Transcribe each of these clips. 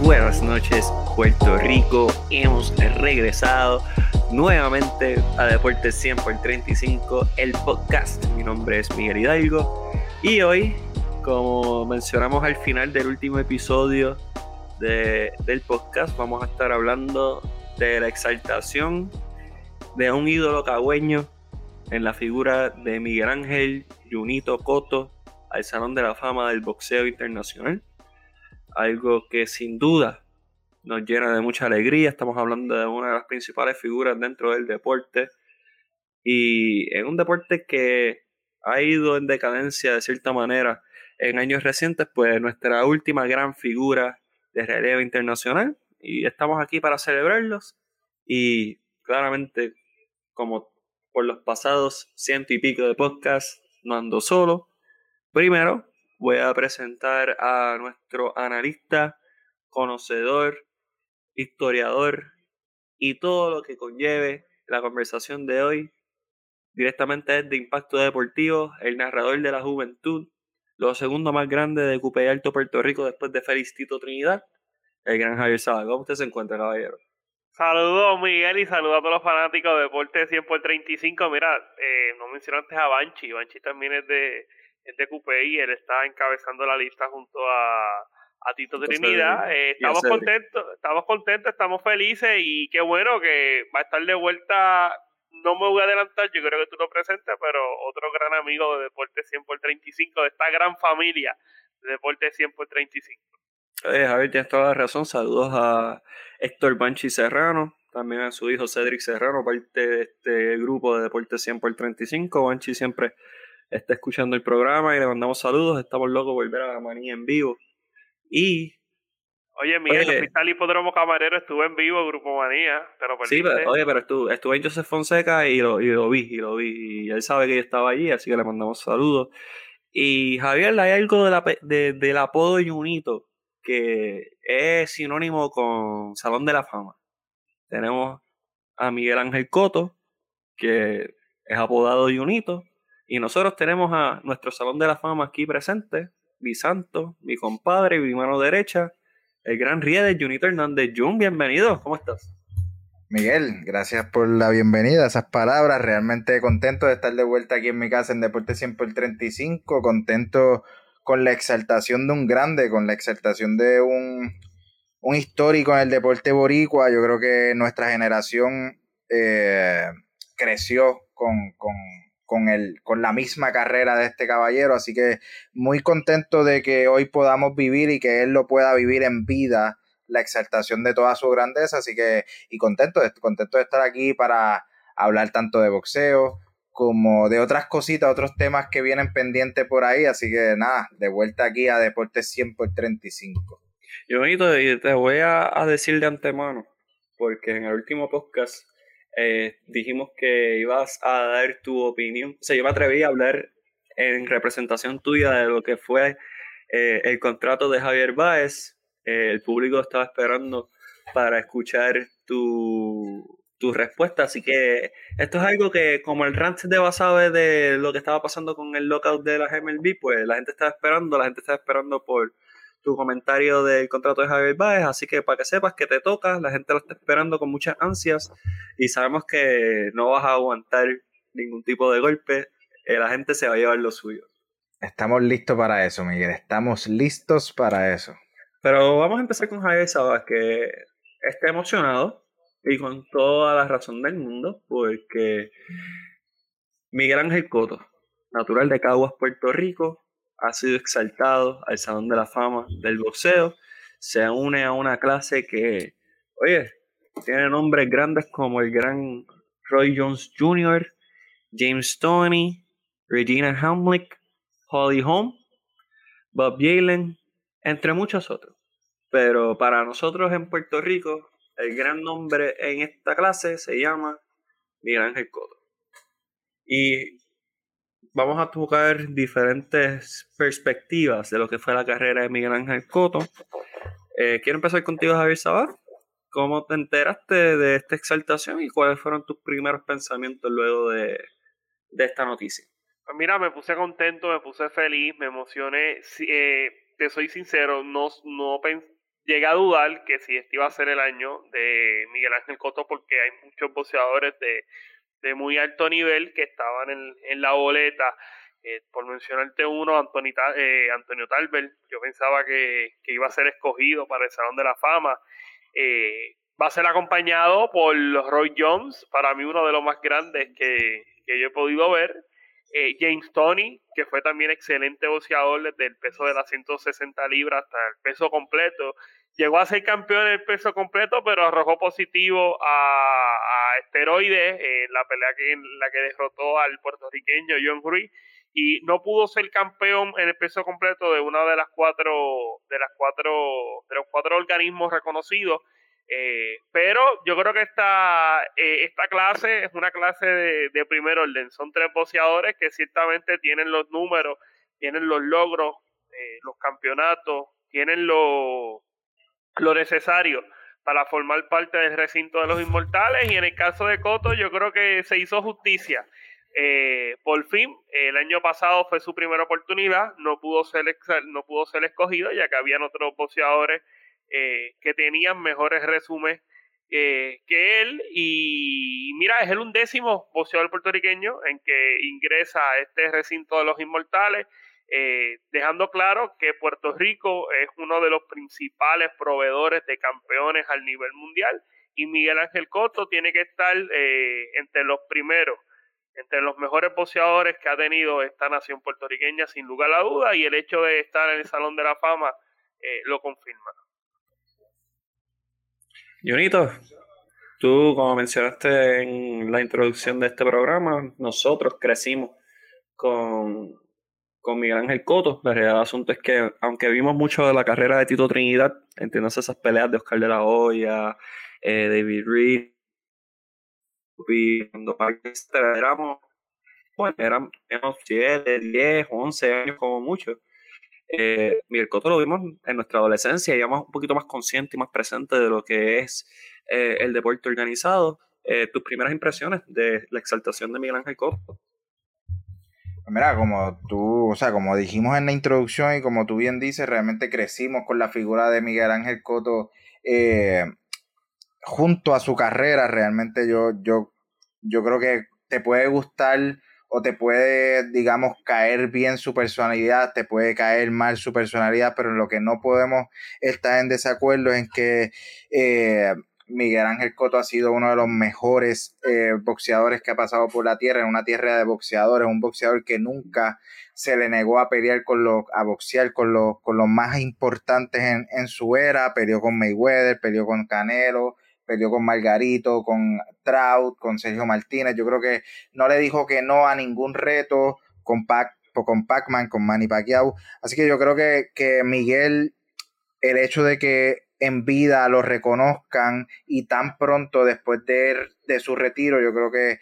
buenas noches, Puerto Rico. Hemos regresado nuevamente a Deportes 100 por 35, el podcast. Mi nombre es Miguel Hidalgo y hoy, como mencionamos al final del último episodio del podcast, vamos a estar hablando de la exaltación de un ídolo cagüeño en la figura de Miguel Ángel Junito Coto al Salón de la Fama del Boxeo Internacional algo que sin duda nos llena de mucha alegría. Estamos hablando de una de las principales figuras dentro del deporte y en un deporte que ha ido en decadencia de cierta manera en años recientes, pues nuestra última gran figura de relevo internacional y estamos aquí para celebrarlos y claramente como por los pasados ciento y pico de podcasts no ando solo. Primero, voy a presentar a nuestro analista, conocedor, historiador y todo lo que conlleve la conversación de hoy. Directamente es de Impacto Deportivo, el narrador de la juventud, lo segundo más grande de Cupe Alto, Puerto Rico, después de Félix Tito Trinidad, el gran Javier Saba. ¿Cómo usted se encuentra, caballero? Saludos, Miguel, y saludos a todos los fanáticos de Deporte 100 por 35. Mira, eh, no mencionaste a Banchi. Banchi también es de, es de y él está encabezando la lista junto a, a Tito Trinidad. Eh, estamos contentos, estamos contentos, estamos felices y qué bueno que va a estar de vuelta. No me voy a adelantar, yo creo que tú lo presentes, pero otro gran amigo de Deporte 100 por 35, de esta gran familia de Deporte 100 por 35. Eh, Javier, tienes toda la razón. Saludos a Héctor Banchi Serrano, también a su hijo Cedric Serrano, parte de este grupo de Deporte 100 por 35. Banchi siempre está escuchando el programa y le mandamos saludos. Estamos locos de volver a la manía en vivo. Y. Oye, Miguel, el Hospital Hipódromo Camarero estuvo en vivo, Grupo Manía, pero Sí, pero, oye, pero estuve, estuve en Joseph Fonseca y lo, y lo vi, y lo vi. Y él sabe que yo estaba allí, así que le mandamos saludos. Y Javier, hay algo de la, de, del apodo Junito que es sinónimo con Salón de la Fama. Tenemos a Miguel Ángel Coto, que es apodado Junito, y nosotros tenemos a nuestro Salón de la Fama aquí presente, mi santo, mi compadre, mi mano derecha, el gran de Junito Hernández. Jun, bienvenido, ¿cómo estás? Miguel, gracias por la bienvenida, esas palabras. Realmente contento de estar de vuelta aquí en mi casa en Deporte 100 por 35. Contento con la exaltación de un grande, con la exaltación de un, un histórico en el deporte boricua. Yo creo que nuestra generación eh, creció con, con con, el, con la misma carrera de este caballero. Así que muy contento de que hoy podamos vivir y que él lo pueda vivir en vida, la exaltación de toda su grandeza. Así que, y contento, contento de estar aquí para hablar tanto de boxeo como de otras cositas, otros temas que vienen pendientes por ahí. Así que nada, de vuelta aquí a Deportes 100 por 35. Yo, te voy a decir de antemano, porque en el último podcast eh, dijimos que ibas a dar tu opinión. O sea, yo me atreví a hablar en representación tuya de lo que fue eh, el contrato de Javier Báez. Eh, el público estaba esperando para escuchar tu, tu respuesta. Así que esto es algo que, como el rant de Basabe de lo que estaba pasando con el lockout de la MLB, pues la gente estaba esperando, la gente estaba esperando por tu comentario del contrato de Javier Báez, así que para que sepas que te toca, la gente lo está esperando con muchas ansias y sabemos que no vas a aguantar ningún tipo de golpe, eh, la gente se va a llevar lo suyo. Estamos listos para eso, Miguel, estamos listos para eso. Pero vamos a empezar con Javier Sabas, que está emocionado y con toda la razón del mundo, porque Miguel Ángel Coto, natural de Caguas, Puerto Rico, ha sido exaltado al Salón de la Fama del boxeo. Se une a una clase que, oye, tiene nombres grandes como el gran Roy Jones Jr., James Tony, Regina Hamlick, Holly Holm, Bob Yalen, entre muchos otros. Pero para nosotros en Puerto Rico, el gran nombre en esta clase se llama Miguel Ángel Cotto. Y vamos a tocar diferentes perspectivas de lo que fue la carrera de Miguel Ángel Coto. Eh, quiero empezar contigo, Javier Sabar. ¿Cómo te enteraste de esta exaltación y cuáles fueron tus primeros pensamientos luego de, esta noticia? Pues mira, me puse contento, me puse feliz, me emocioné. Eh, te soy sincero, no, no llegué a dudar que si este iba a ser el año de Miguel Ángel Coto porque hay muchos boxeadores de, de muy alto nivel que estaban en, en la boleta. Eh, por mencionarte uno, Antonio, eh, Antonio Talbert, yo pensaba que, que, iba a ser escogido para el Salón de la Fama. Eh, va a ser acompañado por Roy Jones, para mí uno de los más grandes que, que yo he podido ver. Eh, James Tony, que fue también excelente boxeador desde el peso de las 160 libras hasta el peso completo. Llegó a ser campeón en el peso completo, pero arrojó positivo a, esteroides en la pelea que, en la que derrotó al puertorriqueño John Ruiz y no pudo ser campeón en el peso completo de una de las cuatro de las cuatro de los cuatro organismos reconocidos eh, pero yo creo que esta, eh, esta clase es una clase de, de, primer orden. Son tres boxeadores que ciertamente tienen los números, tienen los logros, eh, los campeonatos, tienen lo, lo necesario para formar parte del recinto de los inmortales. Y en el caso de Coto, yo creo que se hizo justicia. por fin, el año pasado fue su primera oportunidad, no pudo ser, no pudo ser escogido, ya que habían otros boxeadores eh, que tenían mejores resúmenes eh, que él. Y mira, es el undécimo boxeador puertorriqueño en que ingresa a este recinto de los inmortales, eh, dejando claro que Puerto Rico es uno de los principales proveedores de campeones al nivel mundial. Y Miguel Ángel Coto tiene que estar entre los primeros entre los mejores boxeadores que ha tenido esta nación puertorriqueña, sin lugar a duda, y el hecho de estar en el Salón de la Fama lo confirma. Junito, tú como mencionaste en la introducción de este programa, nosotros crecimos con, con Miguel Ángel Coto. La realidad del asunto es que, aunque vimos mucho de la carrera de Tito Trinidad, entiendes esas peleas de Oscar de la Hoya, eh, David Reed, cuando éramos, bueno, éramos 7, 10, 11 años como mucho eh, Miguel Cotto lo vimos en nuestra adolescencia, y íbamos un poquito más consciente y más presente de lo que es eh, el deporte organizado. Eh, tus primeras impresiones de la exaltación de Miguel Ángel Cotto. Mira, como tú, o sea, como dijimos en la introducción y como tú bien dices, realmente crecimos con la figura de Miguel Ángel Cotto eh, junto a su carrera. Realmente yo, yo, yo creo que te puede gustar o te puede, digamos, caer bien su personalidad, te puede caer mal su personalidad, pero en lo que no podemos estar en desacuerdo es que eh, Miguel Ángel Coto ha sido uno de los mejores eh, boxeadores que ha pasado por la tierra, en una tierra de boxeadores, un boxeador que nunca se le negó a pelear con los, a boxear con los, con los más importantes en, en su era, peleó con Mayweather, peleó con Canelo, peleó con Margarito, con Trout, con Sergio Martínez. Yo creo que no le dijo que no a ningún reto con Pac, con Pac-Man, con Manny Pacquiao. Así que yo creo que, que Miguel, el hecho de que en vida lo reconozcan y tan pronto después de, de su retiro, yo creo que,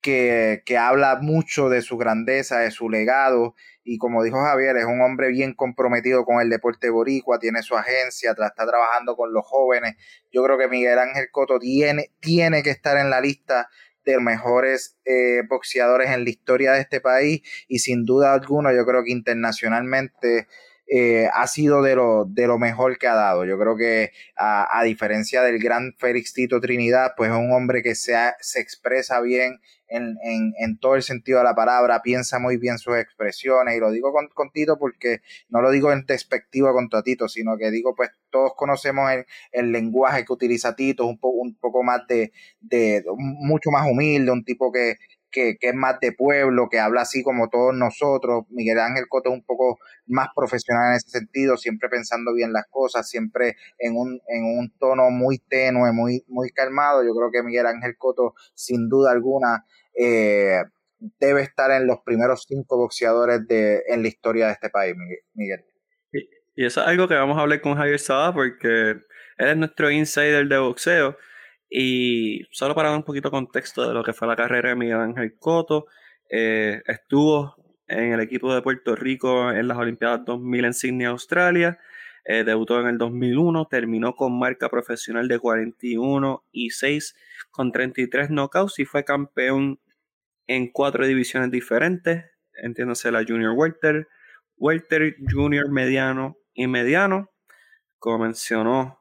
que, que, habla mucho de su grandeza, de su legado y como dijo Javier, es un hombre bien comprometido con el deporte boricua, tiene su agencia, está trabajando con los jóvenes. Yo creo que Miguel Ángel Coto tiene, tiene que estar en la lista de mejores eh, boxeadores en la historia de este país y sin duda alguna yo creo que internacionalmente eh, ha sido de lo, de lo mejor que ha dado. Yo creo que a, a diferencia del gran Félix Tito Trinidad, pues es un hombre que se, se expresa bien en, en, en, todo el sentido de la palabra, piensa muy bien sus expresiones, y lo digo con, con Tito porque no lo digo en despectiva contra Tito, sino que digo, pues todos conocemos el, el lenguaje que utiliza Tito, un, po, un poco más de, de, mucho más humilde, un tipo que, que, que, es más de pueblo, que habla así como todos nosotros. Miguel Ángel Coto es un poco más profesional en ese sentido, siempre pensando bien las cosas, siempre en un, en un tono muy tenue, muy, muy calmado. Yo creo que Miguel Ángel Coto, sin duda alguna, eh, debe estar en los primeros cinco boxeadores de, en la historia de este país, Miguel. Y, y eso es algo que vamos a hablar con Javier Sada porque él es nuestro insider de boxeo y solo para dar un poquito de contexto de lo que fue la carrera de Miguel Ángel Coto, eh, estuvo en el equipo de Puerto Rico en las Olimpiadas 2000 en Sydney, Australia. Eh, debutó en el 2001, terminó con marca profesional de 41 y 6 con 33 knockouts y fue campeón en cuatro divisiones diferentes, entiéndase la Junior Welter, Welter, Junior, Mediano y Mediano. como mencionó,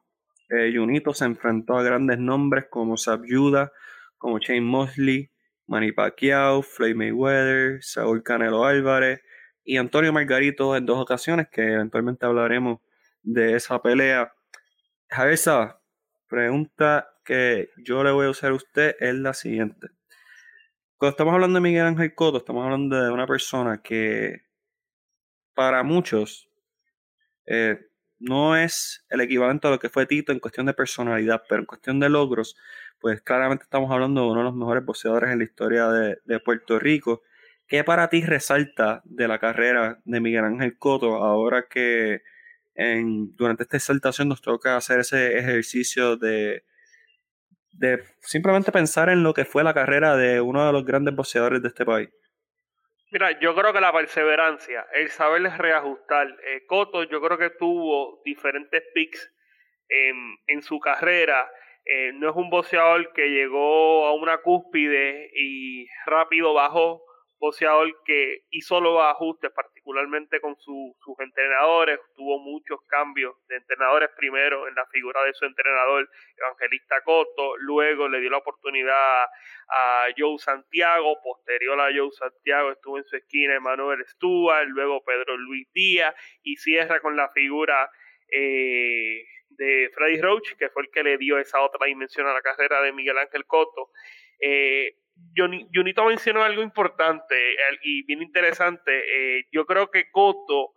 eh, Junito se enfrentó a grandes nombres como Sabyuda, como Shane Mosley, Manny Pacquiao, Floyd Mayweather, Saúl Canelo Álvarez y Antonio Margarito en dos ocasiones, que eventualmente hablaremos de esa pelea. Javier pregunta que yo le voy a hacer a usted es la siguiente. Cuando estamos hablando de Miguel Ángel Cotto, estamos hablando de una persona que para muchos eh, no es el equivalente a lo que fue Tito en cuestión de personalidad, pero en cuestión de logros, pues claramente estamos hablando de uno de los mejores boxeadores en la historia de, Puerto Rico. ¿Qué para ti resalta de la carrera de Miguel Ángel Cotto ahora que en, durante esta exaltación nos toca hacer ese ejercicio de, de simplemente pensar en lo que fue la carrera de uno de los grandes boxeadores de este país? Mira, yo creo que la perseverancia, el saberles reajustar. Eh, Coto, yo creo que tuvo diferentes picks en, en su carrera. Eh, no es un boxeador que llegó a una cúspide y rápido bajó boxeador que hizo los ajustes, particularmente con sus entrenadores, tuvo muchos cambios de entrenadores primero en la figura de su entrenador Evangelista Coto, luego le dio la oportunidad a Joe Santiago, posterior a Joe Santiago estuvo en su esquina Emanuel Stuart, luego Pedro Luis Díaz y cierra con la figura eh, de Freddy Roach, que fue el que le dio esa otra dimensión a la carrera de Miguel Ángel Coto. Eh, Junito mencionó algo importante y bien interesante. Eh, yo creo que Coto,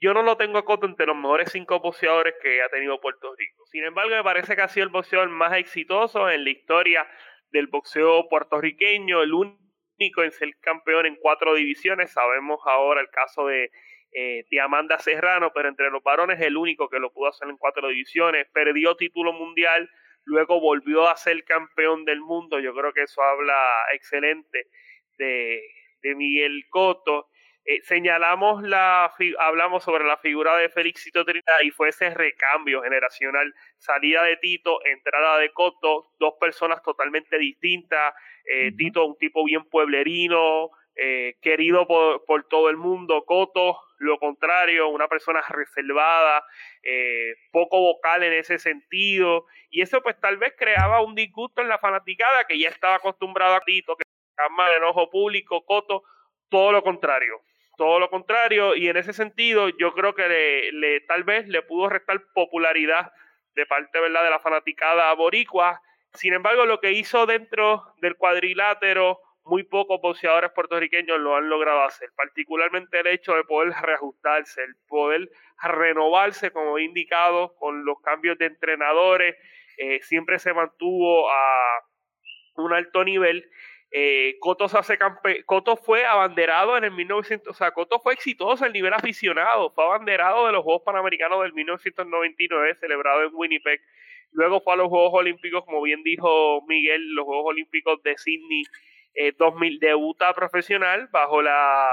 yo no lo tengo a Coto entre los mejores cinco boxeadores que ha tenido Puerto Rico. Sin embargo, me parece que ha sido el boxeador más exitoso en la historia del boxeo puertorriqueño, el único en ser campeón en cuatro divisiones. Sabemos ahora el caso de, eh, de Amanda Serrano, pero entre los varones el único que lo pudo hacer en cuatro divisiones. Perdió título mundial luego volvió a ser campeón del mundo. Yo creo que eso habla excelente de, Miguel Coto. Eh, señalamos la hablamos sobre la figura de Felixito Trinidad y fue ese recambio generacional, salida de Tito, entrada de Coto, dos personas totalmente distintas, eh, Tito un tipo bien pueblerino, eh, querido por, todo el mundo, Coto, lo contrario, una persona reservada, eh, poco vocal en ese sentido, y eso pues tal vez creaba un disgusto en la fanaticada que ya estaba acostumbrada a Tito, que más de enojo público, Coto, todo lo contrario, todo lo contrario, y en ese sentido yo creo que le, le tal vez le pudo restar popularidad de parte ¿verdad? de la fanaticada boricua, sin embargo lo que hizo dentro del cuadrilátero muy pocos boxeadores puertorriqueños lo han logrado hacer, particularmente el hecho de poder reajustarse, el poder renovarse, como he indicado, con los cambios de entrenadores, eh, siempre se mantuvo a un alto nivel. Eh, Coto, hace campe Coto fue abanderado en el 1900, o sea, Coto fue exitoso a nivel aficionado, fue abanderado de los Juegos Panamericanos del 1999, celebrado en Winnipeg. Luego fue a los Juegos Olímpicos, como bien dijo Miguel, los Juegos Olímpicos de Sydney 2000 eh, debuta profesional bajo la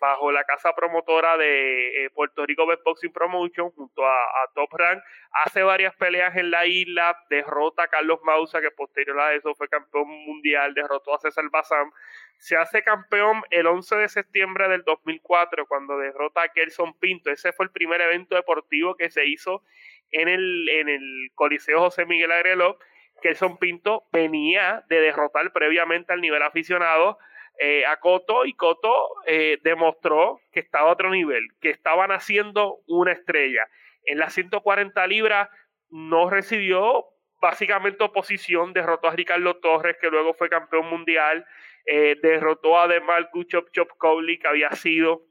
bajo la casa promotora de eh, Puerto Rico Best Boxing Promotion junto a, Top Rank. Hace varias peleas en la isla derrota a Carlos Mausa que posterior a eso fue campeón mundial derrotó a César Bazán. Se hace campeón el 11 de septiembre del 2004 cuando derrota a Kelson Pinto. Ese fue el primer evento deportivo que se hizo en el en el Coliseo José Miguel Agreló Kelson Pinto venía de derrotar previamente al nivel aficionado eh, a Coto y Coto eh, demostró que estaba a otro nivel, que estaban haciendo una estrella. En las 140 libras no recibió básicamente oposición, derrotó a Ricardo Torres, que luego fue campeón mundial, eh, derrotó a Demarcus Chop Chop Cowley, que había sido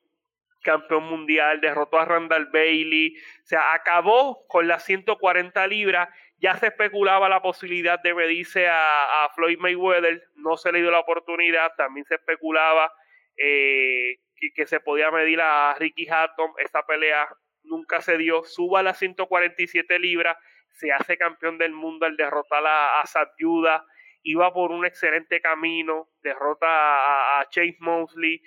campeón mundial, derrotó a Randall Bailey, o sea, acabó con las 140 libras ya se especulaba la posibilidad de medirse a, Floyd Mayweather, no se le dio la oportunidad, también se especulaba eh, que, se podía medir a Ricky Hatton, esa pelea nunca se dio, suba a las 147 libras, se hace campeón del mundo al derrotar a, a Satyuda, iba por un excelente camino, derrota a Chase Mosley,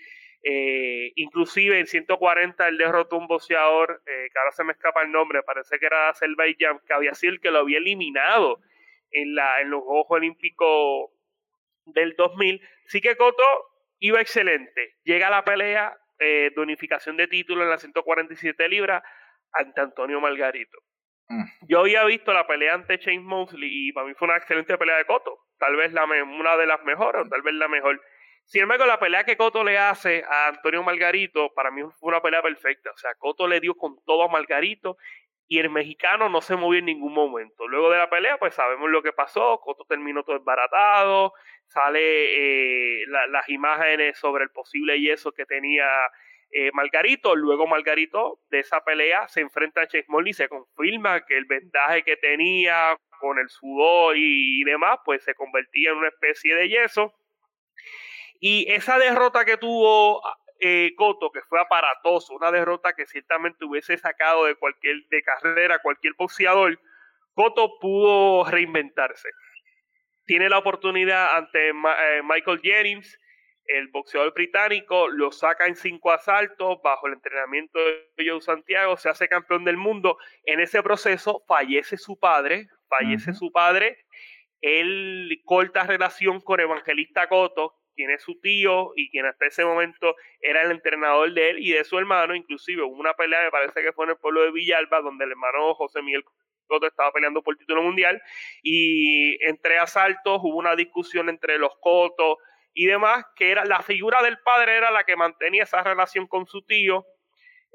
eh, inclusive en 140 él derrotó un boxeador, eh, que ahora se me escapa el nombre, parece que era Azerbaijan, que había sido el que lo había eliminado en, la, en los Juegos Olímpicos del 2000. Sí que Coto iba excelente. Llega a la pelea eh, de unificación de título en las 147 libras ante Antonio Margarito. Mm. Yo había visto la pelea ante Shane Mosley y para mí fue una excelente pelea de Cotto. Tal vez la una de las mejores, o tal vez la mejor. Sin embargo, la pelea que Cotto le hace a Antonio Margarito, para mí fue una pelea perfecta. O sea, Cotto le dio con todo a Margarito y el mexicano no se movió en ningún momento. Luego de la pelea, pues sabemos lo que pasó. Cotto terminó todo desbaratado. Sale eh, las imágenes sobre el posible yeso que tenía eh, Margarito. Luego Margarito de esa pelea se enfrenta a Chase y se confirma que el vendaje que tenía con el sudor y, demás, pues se convertía en una especie de yeso. Y esa derrota que tuvo eh, Coto, que fue aparatoso, una derrota que ciertamente hubiese sacado de cualquier de carrera cualquier boxeador, Coto pudo reinventarse. Tiene la oportunidad ante eh, Michael Jennings, el boxeador británico lo saca en cinco asaltos bajo el entrenamiento de Joe Santiago, se hace campeón del mundo. En ese proceso fallece su padre, fallece su padre. Él corta relación con Evangelista Coto, quien es su tío y quien hasta ese momento era el entrenador de él y de su hermano. Inclusive hubo una pelea, me parece que fue en el pueblo de Villalba, donde el hermano José Miguel Coto estaba peleando por el título mundial. Y entre asaltos hubo una discusión entre los Cotos y demás, que era la figura del padre era la que mantenía esa relación con su tío.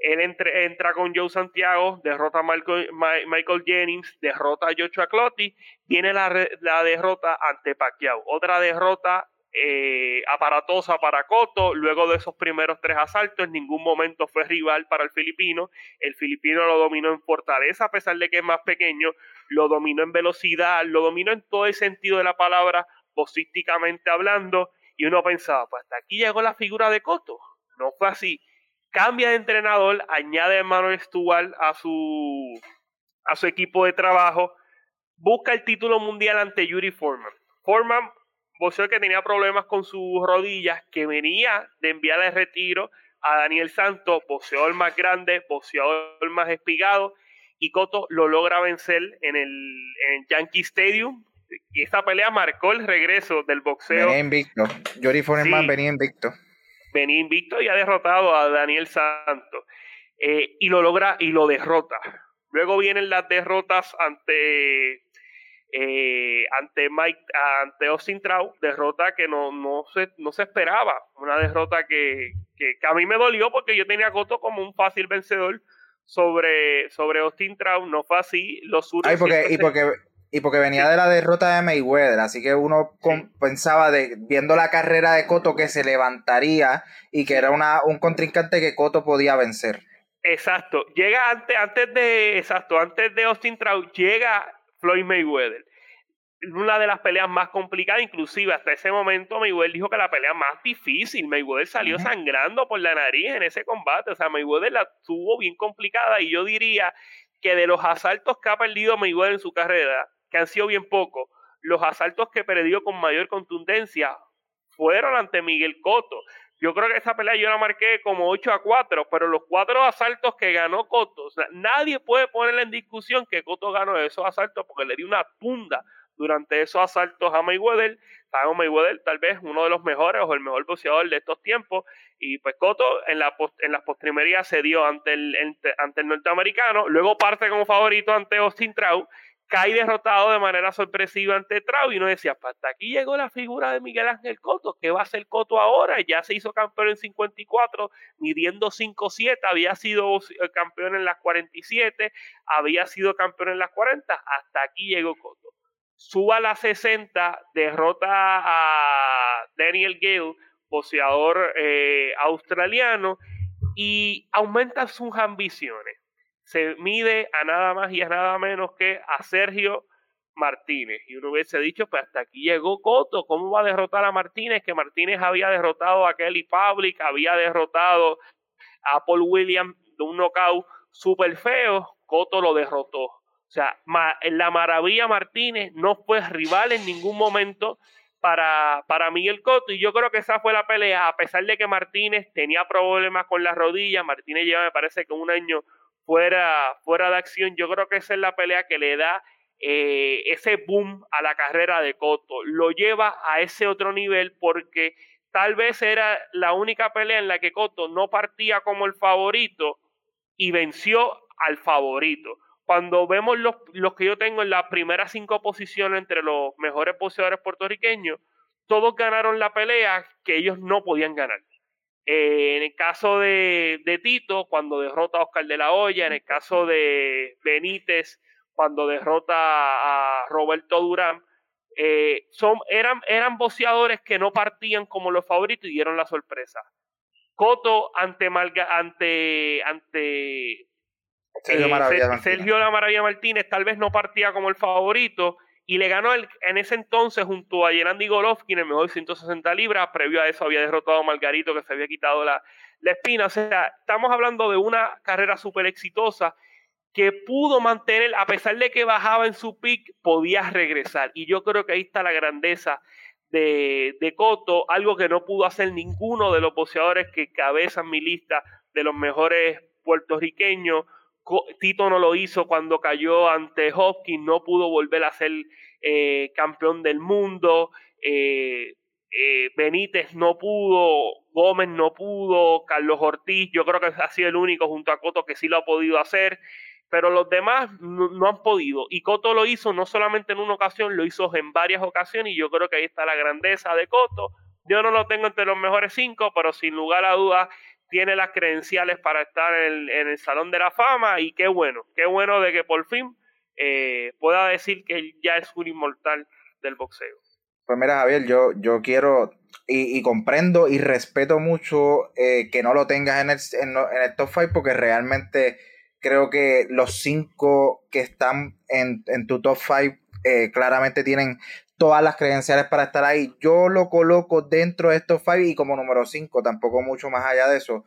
Él entra con Joe Santiago, derrota a Michael, Jennings, derrota a Joshua Clotti, viene la, la derrota ante Pacquiao. Otra derrota eh, aparatosa para Cotto. Luego de esos primeros tres asaltos, en ningún momento fue rival para el filipino. El filipino lo dominó en fortaleza, a pesar de que es más pequeño, lo dominó en velocidad, lo dominó en todo el sentido de la palabra, posísticamente hablando y uno pensaba, pues hasta aquí llegó la figura de Coto. No fue así. Cambia de entrenador, añade a Manuel Stuart a su, a su equipo de trabajo, busca el título mundial ante Yuri Foreman. Foreman, boxeador que tenía problemas con sus rodillas, que venía de enviar el retiro a Daniel Santos, boxeador más grande, boxeador más espigado, y Coto lo logra vencer en el, en el Yankee Stadium, y esta pelea marcó el regreso del boxeo. Venía invicto. Jory Foreman venía invicto. Venía invicto y ha derrotado a Daniel Santos. Eh, y lo logra y lo derrota. Luego vienen las derrotas ante eh, ante Mike, ante Austin Trout, derrota que no, no, se, no se esperaba. Una derrota que, que, a mí me dolió porque yo tenía a Coto como un fácil vencedor sobre, sobre Austin Trout. No fue así. Los Ay, porque, y porque y porque venía de la derrota de Mayweather, así que uno pensaba de, viendo la carrera de Cotto, que se levantaría y que era una, un contrincante que Cotto podía vencer. Exacto. Llega antes, antes de, exacto, antes de Austin Trout, llega Floyd Mayweather. Una de las peleas más complicadas, inclusive hasta ese momento Mayweather dijo que la pelea más difícil. Mayweather salió sangrando por la nariz en ese combate. O sea, Mayweather la tuvo bien complicada y yo diría que de los asaltos que ha perdido Mayweather en su carrera, que han sido bien pocos, los asaltos que perdió con mayor contundencia fueron ante Miguel Cotto. Yo creo que esa pelea yo la marqué como 8 a 4, pero los cuatro asaltos que ganó Cotto, nadie puede ponerle en discusión que Cotto ganó esos asaltos porque le dio una tunda durante esos asaltos a Mayweather. Sabemos Mayweather tal vez uno de los mejores o el mejor boxeador de estos tiempos. Y pues Cotto en, la en las postrimerías se dio ante el, ante el norteamericano. Luego parte como favorito ante Austin Trout cae derrotado de manera sorpresiva ante Trau y uno decía, hasta aquí llegó la figura de Miguel Ángel Coto, ¿qué va a hacer Coto ahora? Ya se hizo campeón en 54, midiendo 5-7, había sido eh, campeón en las 47, había sido campeón en las 40, hasta aquí llegó Coto. Suba a las 60, derrota a Daniel Gale, boxeador eh, australiano, y aumenta sus ambiciones se mide a nada más y a nada menos que a Sergio Martínez. Y uno hubiese dicho, pues hasta aquí llegó Coto, ¿cómo va a derrotar a Martínez? Que Martínez había derrotado a Kelly Public, había derrotado a Paul Williams de un knockout súper feo, Coto lo derrotó. O sea, la maravilla Martínez no fue rival en ningún momento para, para Miguel Coto y yo creo que esa fue la pelea, a pesar de que Martínez tenía problemas con las rodillas, Martínez lleva me parece que un año fuera, fuera de acción. Yo creo que esa es la pelea que le da eh, ese boom a la carrera de Cotto. Lo lleva a ese otro nivel porque tal vez era la única pelea en la que Cotto no partía como el favorito y venció al favorito. cuando vemos los, los que yo tengo en las primeras cinco posiciones entre los mejores boxeadores puertorriqueños, todos ganaron la pelea que ellos no podían ganar. Eh, en el caso de, de, Tito, cuando derrota a Oscar de la Hoya, en el caso de Benítez, cuando derrota a Roberto Durán, eh, son, eran, eran boxeadores que no partían como los favoritos y dieron la sorpresa. Coto ante Malga, ante, ante Sergio, eh, Sergio La Maravilla Martínez tal vez no partía como el favorito y le ganó el, en ese entonces junto a Yerandi Golovkin el mejor 160 libras. Previo a eso había derrotado a Margarito que se había quitado la, espina. O sea, estamos hablando de una carrera súper exitosa que pudo mantener, a pesar de que bajaba en su pick, podía regresar. Y yo creo que ahí está la grandeza de, de Coto, algo que no pudo hacer ninguno de los boxeadores que cabezan mi lista de los mejores puertorriqueños. Tito no lo hizo cuando cayó ante Hopkins, no pudo volver a ser eh, campeón del mundo. Eh, eh, Benítez no pudo, Gómez no pudo, Carlos Ortiz, yo creo que ha sido el único junto a Coto que sí lo ha podido hacer pero los demás no, han podido. Y Coto lo hizo no solamente en una ocasión, lo hizo en varias ocasiones y yo creo que ahí está la grandeza de Coto. Yo no lo tengo entre los mejores cinco, pero sin lugar a dudas tiene las credenciales para estar en el, Salón de la Fama y qué bueno, qué bueno de que por fin eh, pueda decir que ya es un inmortal del boxeo. Pues mira, Javier, yo, yo quiero y, comprendo y respeto mucho eh, que no lo tengas en el, en, en el top 5 porque realmente creo que los cinco que están en, tu top five eh, claramente tienen todas las credenciales para estar ahí. Yo lo coloco dentro de estos five y como número cinco, tampoco mucho más allá de eso,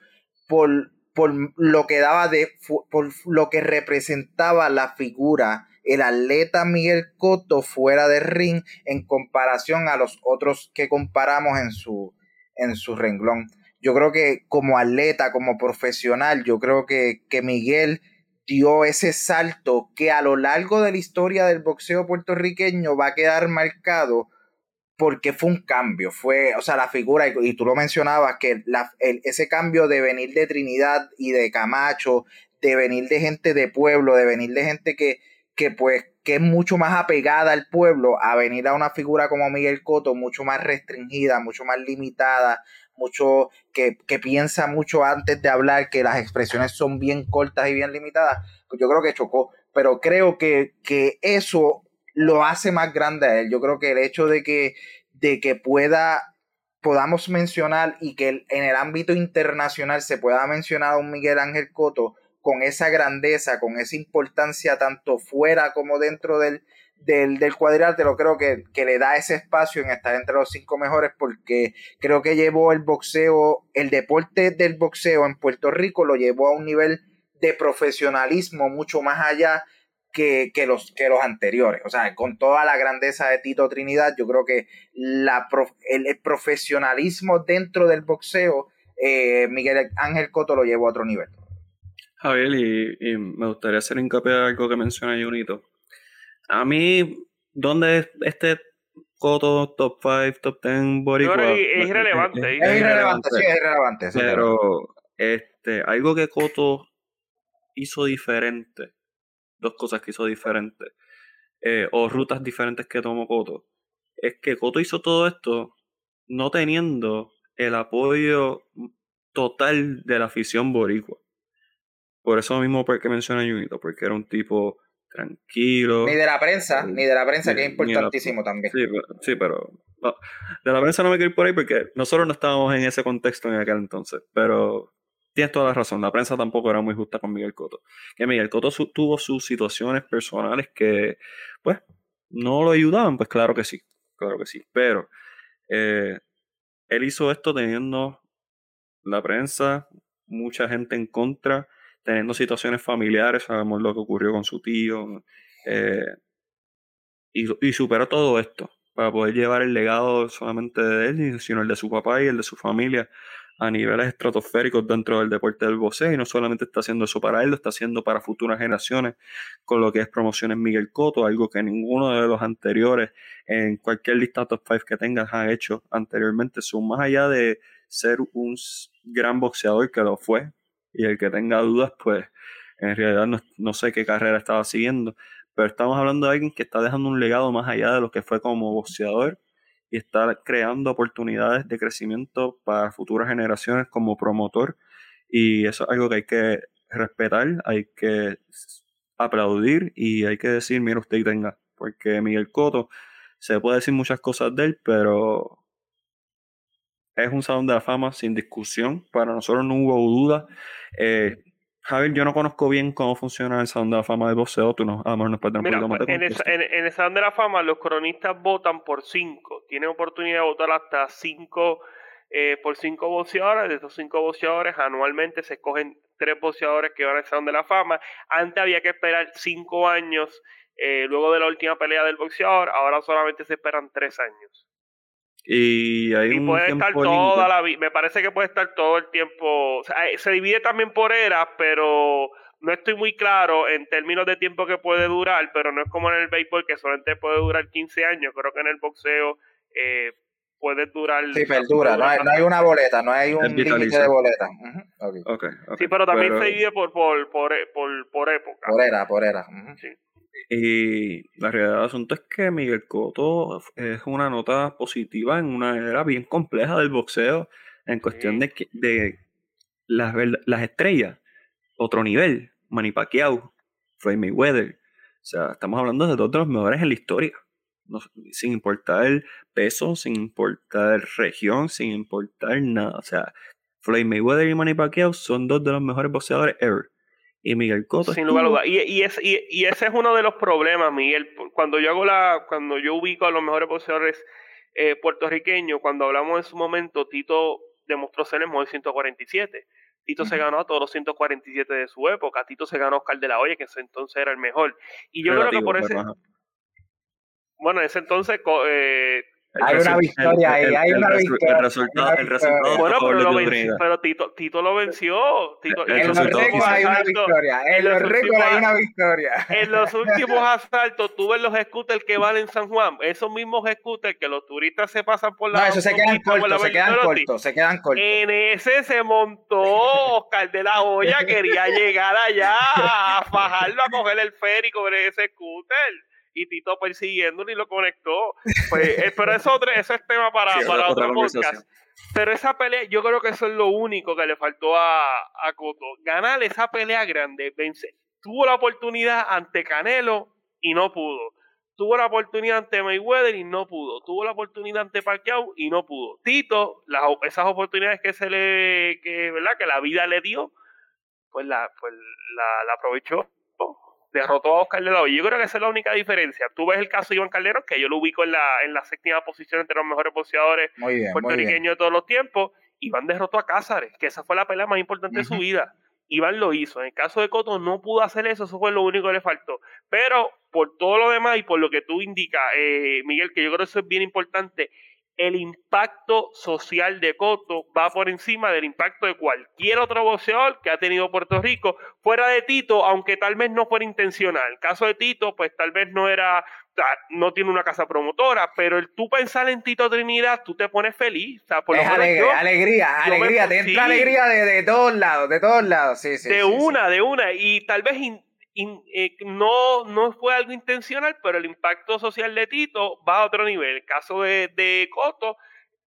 por, por lo que daba de, por lo que representaba la figura, el atleta Miguel Cotto fuera de ring en comparación a los otros que comparamos en su, en su renglón yo creo que como atleta, como profesional, yo creo que, que Miguel dio ese salto que a lo largo de la historia del boxeo puertorriqueño va a quedar marcado porque fue un cambio, fue, o sea, la figura, y, tú lo mencionabas, que la, ese cambio de venir de Trinidad y de Camacho, de venir de gente de pueblo, de venir de gente que, que pues, que es mucho más apegada al pueblo, a venir a una figura como Miguel Coto, mucho más restringida, mucho más limitada, mucho, que, piensa mucho antes de hablar, que las expresiones son bien cortas y bien limitadas, pues yo creo que chocó. Pero creo que, que eso lo hace más grande a él. Yo creo que el hecho de que, de que pueda, podamos mencionar y que en el ámbito internacional se pueda mencionar a un Miguel Ángel Coto con esa grandeza, con esa importancia tanto fuera como dentro del, del, del cuadrilátero creo que, le da ese espacio en estar entre los cinco mejores porque creo que llevó el boxeo, el deporte del boxeo en Puerto Rico lo llevó a un nivel de profesionalismo mucho más allá que, los, que los anteriores. O sea, con toda la grandeza de Tito Trinidad, yo creo que la, el, profesionalismo dentro del boxeo, eh, Miguel Ángel Coto lo llevó a otro nivel. Javier, y, me gustaría hacer hincapié en algo que menciona Junito a mí, ¿dónde es este Coto top 5, top 10 Boricua? es irrelevante. Es, irrelevante, sí, es irrelevante. pero este, algo que Coto hizo diferente, dos cosas que hizo diferente, eh, o rutas diferentes que tomó Coto, es que Coto hizo todo esto no teniendo el apoyo total de la afición boricua. Por eso mismo porque menciona Junito, porque era un tipo tranquilo. Ni de la prensa, ni de la prensa, que es importantísimo también. Sí, pero, de la prensa no me quiero ir por ahí porque nosotros no estábamos en ese contexto en aquel entonces, pero tienes toda la razón, la prensa tampoco era muy justa con Miguel Coto. Que Miguel Coto tuvo sus situaciones personales que, pues, no lo ayudaban, pues claro que sí, claro que sí, pero eh, él hizo esto teniendo la prensa, mucha gente en contra, teniendo situaciones familiares, sabemos lo que ocurrió con su tío, eh, y, y, superó todo esto para poder llevar el legado solamente de él, sino el de su papá y el de su familia a niveles estratosféricos dentro del deporte del boxeo y no solamente está haciendo eso para él, lo está haciendo para futuras generaciones con lo que es promociones Miguel Coto, algo que ninguno de los anteriores en cualquier lista top 5 que tengas ha hecho anteriormente, son más allá de ser un gran boxeador que lo fue y el que tenga dudas, pues En realidad no, no sé qué carrera estaba siguiendo, pero estamos hablando de alguien que está dejando un legado más allá de lo que fue como boxeador y está creando oportunidades de crecimiento para futuras generaciones como promotor. Y eso es algo que hay que respetar, hay que aplaudir y hay que decir, mira usted tenga, porque Miguel Coto se puede decir muchas cosas de él, pero es un salón de la fama sin discusión, para nosotros no hubo duda. Eh, Javier, yo no conozco bien cómo funciona el Salón de la Fama de boxeo. Tú no, a lo mejor nos puedes dar un pues, en, el, en, el Salón de la Fama, los cronistas votan por cinco. Tienen oportunidad de votar hasta cinco eh, por cinco boxeadores. De esos cinco boxeadores, anualmente se escogen tres boxeadores que van al Salón de la Fama. Antes había que esperar cinco años eh, luego de la última pelea del boxeador. Ahora solamente se esperan tres años. Y, hay puede estar toda la vida, me parece que puede estar todo el tiempo, o sea, eh, se divide también por eras, pero no estoy muy claro en términos de tiempo que puede durar, pero no es como en el béisbol que solamente puede durar 15 años, creo que en el boxeo eh, puede durar... Sí, perdura, no hay, no hay, una boleta, no hay un límite de boleta. Sí, pero también se divide por, por, por, por, época. Por era, por era. sí. Y la realidad del asunto es que Miguel Cotto es una nota positiva en una era bien compleja del boxeo en cuestión de, de las, las estrellas, otro nivel, Manny Pacquiao, Floyd Mayweather. O sea, estamos hablando de dos de los mejores en la historia. sin importar el peso, sin importar región, sin importar nada. O sea, Floyd Mayweather y Manny Pacquiao son dos de los mejores boxeadores ever y Miguel Cotto. Sin lugar a dudas. Y, y, y, ese es uno de los problemas, Miguel. Cuando yo hago la, cuando yo ubico a los mejores boxeadores eh, puertorriqueños, cuando hablamos en su momento, Tito demostró ser el mejor 147. Tito se ganó a todos los 147 de su época. Tito se ganó a Oscar de la Hoya, que ese entonces era el mejor. Y yo creo que por ese. Bueno, en ese entonces eh, hay una victoria ahí, hay una victoria. El resultado, el resultado bueno, pero, lo venció, pero Tito, Tito lo venció. Tito, en los récords hay una victoria. En los récords hay una victoria. En los últimos asaltos, tú ves los scooters que van en San Juan. Esos mismos scooters que los turistas se pasan por la. No, eso se quedan cortos, se quedan cortos, se quedan cortos. En ese se montó Oscar de la Hoya, quería llegar allá a fajarlo, a coger el ferry con ese scooter y Tito persiguiéndolo y lo conectó. Pues, eh, pero eso, otro, es tema para, para otro podcast. Pero esa pelea, yo creo que eso es lo único que le faltó a, a Coto. Ganar esa pelea grande, vence. Tuvo la oportunidad ante Canelo y no pudo. Tuvo la oportunidad ante Mayweather y no pudo. Tuvo la oportunidad ante Pacquiao y no pudo. Tito, las, esas oportunidades que se le, que, ¿verdad? Que la vida le dio, pues la, pues la, la aprovechó derrotó a Oscar de la Hoya. Yo creo que esa es la única diferencia. Tú ves el caso de Iván Calderón, que yo lo ubico en la, en la séptima posición entre los mejores boxeadores puertorriqueños de todos los tiempos. Iván derrotó a Cázares, que esa fue la pelea más importante de su vida. Iván lo hizo. En el caso de Coto no pudo hacer eso, eso fue lo único que le faltó. Pero por todo lo demás y por lo que tú indicas, eh, Miguel, que yo creo que eso es bien importante, el impacto social de Coto va por encima del impacto de cualquier otro boxeador que ha tenido Puerto Rico, fuera de Tito, aunque tal vez no fuera intencional. El caso de Tito, pues tal vez no era, no tiene una casa promotora, pero el tú pensar en Tito Trinidad, tú te pones feliz. por es alegría, alegría, alegría, te entra alegría de, todos lados, de todos lados, sí, sí. De una, de una, y tal vez eh, no, no fue algo intencional, pero el impacto social de Tito va a otro nivel. El caso de, de Coto,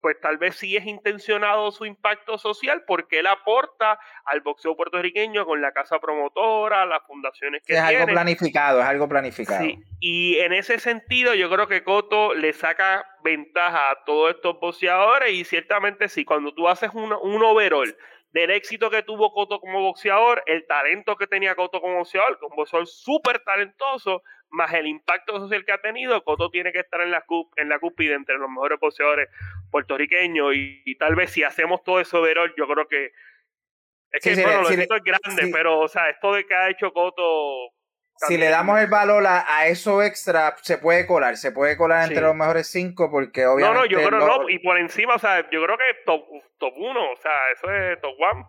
pues tal vez sí es intencionado su impacto social porque él aporta al boxeo puertorriqueño con la casa promotora, las fundaciones que es tiene. Algo planificado, es algo planificado. Sí, y en ese sentido yo creo que Coto le saca ventaja a todos estos boxeadores y ciertamente sí, cuando tú haces un, un overall del éxito que tuvo Coto como boxeador, el talento que tenía Coto como boxeador, como boxeador súper talentoso, más el impacto social que ha tenido, Coto tiene que estar en la, en la cúpide entre los mejores boxeadores puertorriqueños y, tal vez si hacemos todo eso verol, yo creo que es que bueno, lo es grande, pero o sea, esto de que ha hecho Coto si le damos el valor a, eso extra, se puede colar, se puede colar entre los mejores cinco porque obviamente... No, no, yo creo no, y por encima, o sea, yo creo que top, top uno, o sea, eso es top one.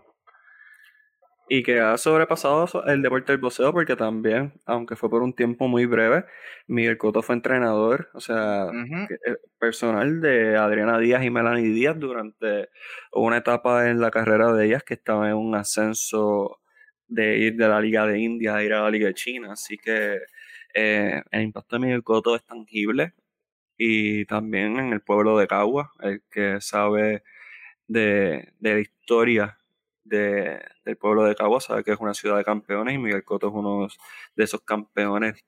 Y que ha sobrepasado el deporte del boxeo porque también, aunque fue por un tiempo muy breve, Miguel Cotto fue entrenador, o sea, eh, personal de Adriana Díaz y Melanie Díaz durante una etapa en la carrera de ellas que estaba en un ascenso de ir de la Liga de India a ir a la Liga de China. Así que eh, el impacto de Miguel Cotto es tangible. Y también en el pueblo de Cagua, el que sabe de, de la historia de, del pueblo de Cabo, sabe que es una ciudad de campeones y Miguel Cotto es uno de esos campeones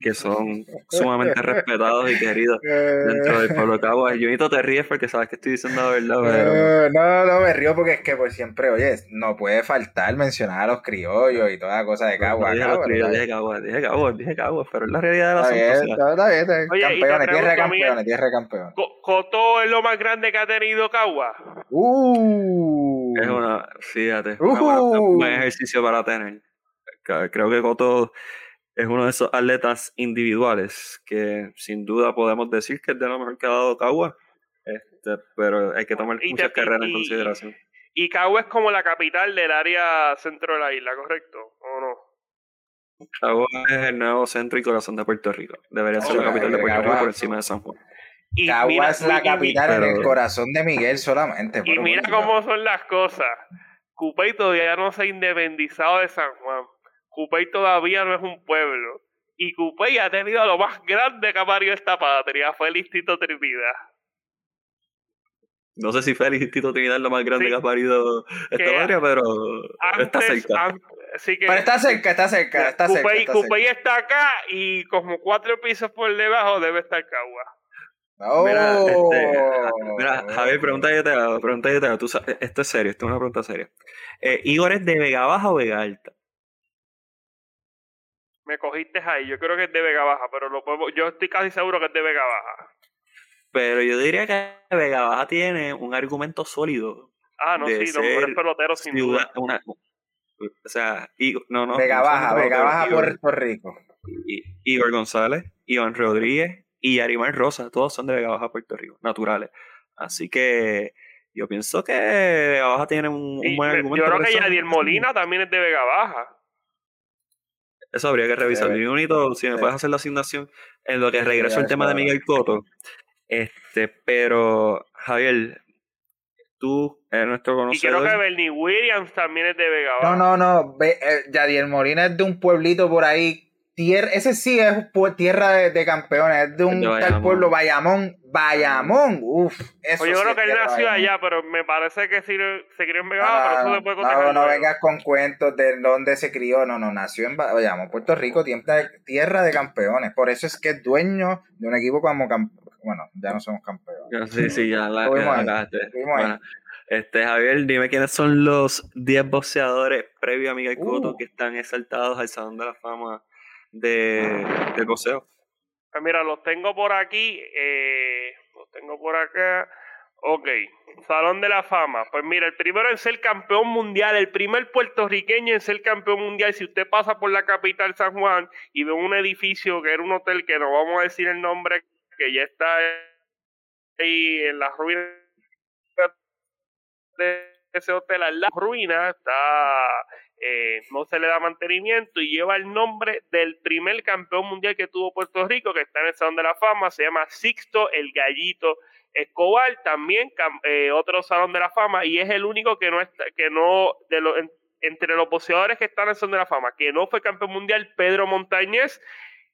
que son sumamente respetados y queridos dentro del pueblo de Cabo. Junito te ríes porque sabes que estoy diciendo la verdad. Pero... No, no, me río porque es que pues siempre, oye, no puede faltar mencionar a los criollos y toda la cosa de Cabo. dije, Cabo, dije Cabo, dije Cabo, dije Cabo, pero es la realidad de la asunto. Está bien, campeones, tierra de campeones, tierra de campeones. ¿Cotó es lo más grande que ha tenido Cagua? Uh. Es una, fíjate, un buen ejercicio para tener. Creo que Coto es uno de esos atletas individuales que sin duda podemos decir que es de lo mejor que ha dado Cagua, este, pero hay que tomar muchas carreras en consideración. Y Cagua es como la capital del área centro de la isla, ¿correcto? ¿O no? Cagua es el nuevo centro y corazón de Puerto Rico. Debería ser la capital de Puerto Rico por encima de San Juan. Y Cagua es la capital en el corazón de Miguel solamente. Y mira cómo son las cosas. Cupey todavía no se ha independizado de San Juan. Cupey todavía no es un pueblo. Y Cupey ha tenido lo más grande que ha parido esta patria, fue el Instituto Trinidad. No sé si fue el Instituto Trinidad lo más grande que ha parido esta patria, pero está cerca. pero está cerca, está cerca, está Cupey, cerca. Cupey está acá y como cuatro pisos por debajo debe estar Cagua. Mira, este, mira, Javier, pregunta yo te hago, pregunta yo te hago. Tú esto es serio, esto es una pregunta seria. Eh, ¿Igor es de Vega Baja o Vega Alta? Me cogiste ahí, yo creo que es de Vega Baja, pero lo puedo, yo estoy casi seguro que es de Vega Baja. Pero yo diría que Vega Baja tiene un argumento sólido. Ah, no, sí, los mejores peloteros sin duda. Una, o sea, Igor, no, no. Vega Baja, Vega Baja, Puerto Rico. Igor González, Iván Rodríguez, y Arimar Rosa, todos son de Vega Baja, Puerto Rico, naturales. Así que yo pienso que Vega Baja tiene un, buen argumento. Yo creo que Yadier Molina también es de Vega Baja. Eso habría que revisar. Y bonito, si me puedes hacer la asignación en lo que regreso el tema de Miguel Coto. Este, pero Javier, tú eres nuestro conocedor. Y creo que Bernie Williams también es de Vega Baja. No, no, no. Eh, Yadier Molina es de un pueblito por ahí ese sí es tierra de, campeones, es de un tal pueblo, Bayamón, Bayamón, uff. Pues yo creo que él nació allá, pero me parece que sí se crió en Vega, pero eso después ah, No, no vengas con cuentos de dónde se crió, no, no, nació en Bayamón, Puerto Rico, tierra de campeones, por eso es que es dueño de un equipo como, bueno, ya no somos campeones. Sí, sí, ya la, bueno, este, Javier, dime quiénes son los 10 boxeadores previos a Miguel Cotto uh. que están exaltados al Salón de la Fama de, del boxeo? Pues mira, los tengo por aquí, eh, los tengo por acá. Ok, Salón de la Fama. Pues mira, el primero en ser campeón mundial, el primer puertorriqueño en ser campeón mundial. Si usted pasa por la capital San Juan y ve un edificio que era un hotel que no vamos a decir el nombre, que ya está ahí en las ruinas de ese hotel, en la ruina, está eh, no se le da mantenimiento y lleva el nombre del primer campeón mundial que tuvo Puerto Rico, que está en el Salón de la Fama, se llama Sixto el Gallito Escobar, también eh, otro Salón de la Fama, y es el único que no está, que no, de entre los boxeadores que están en el Salón de la Fama, que no fue campeón mundial, Pedro Montañez,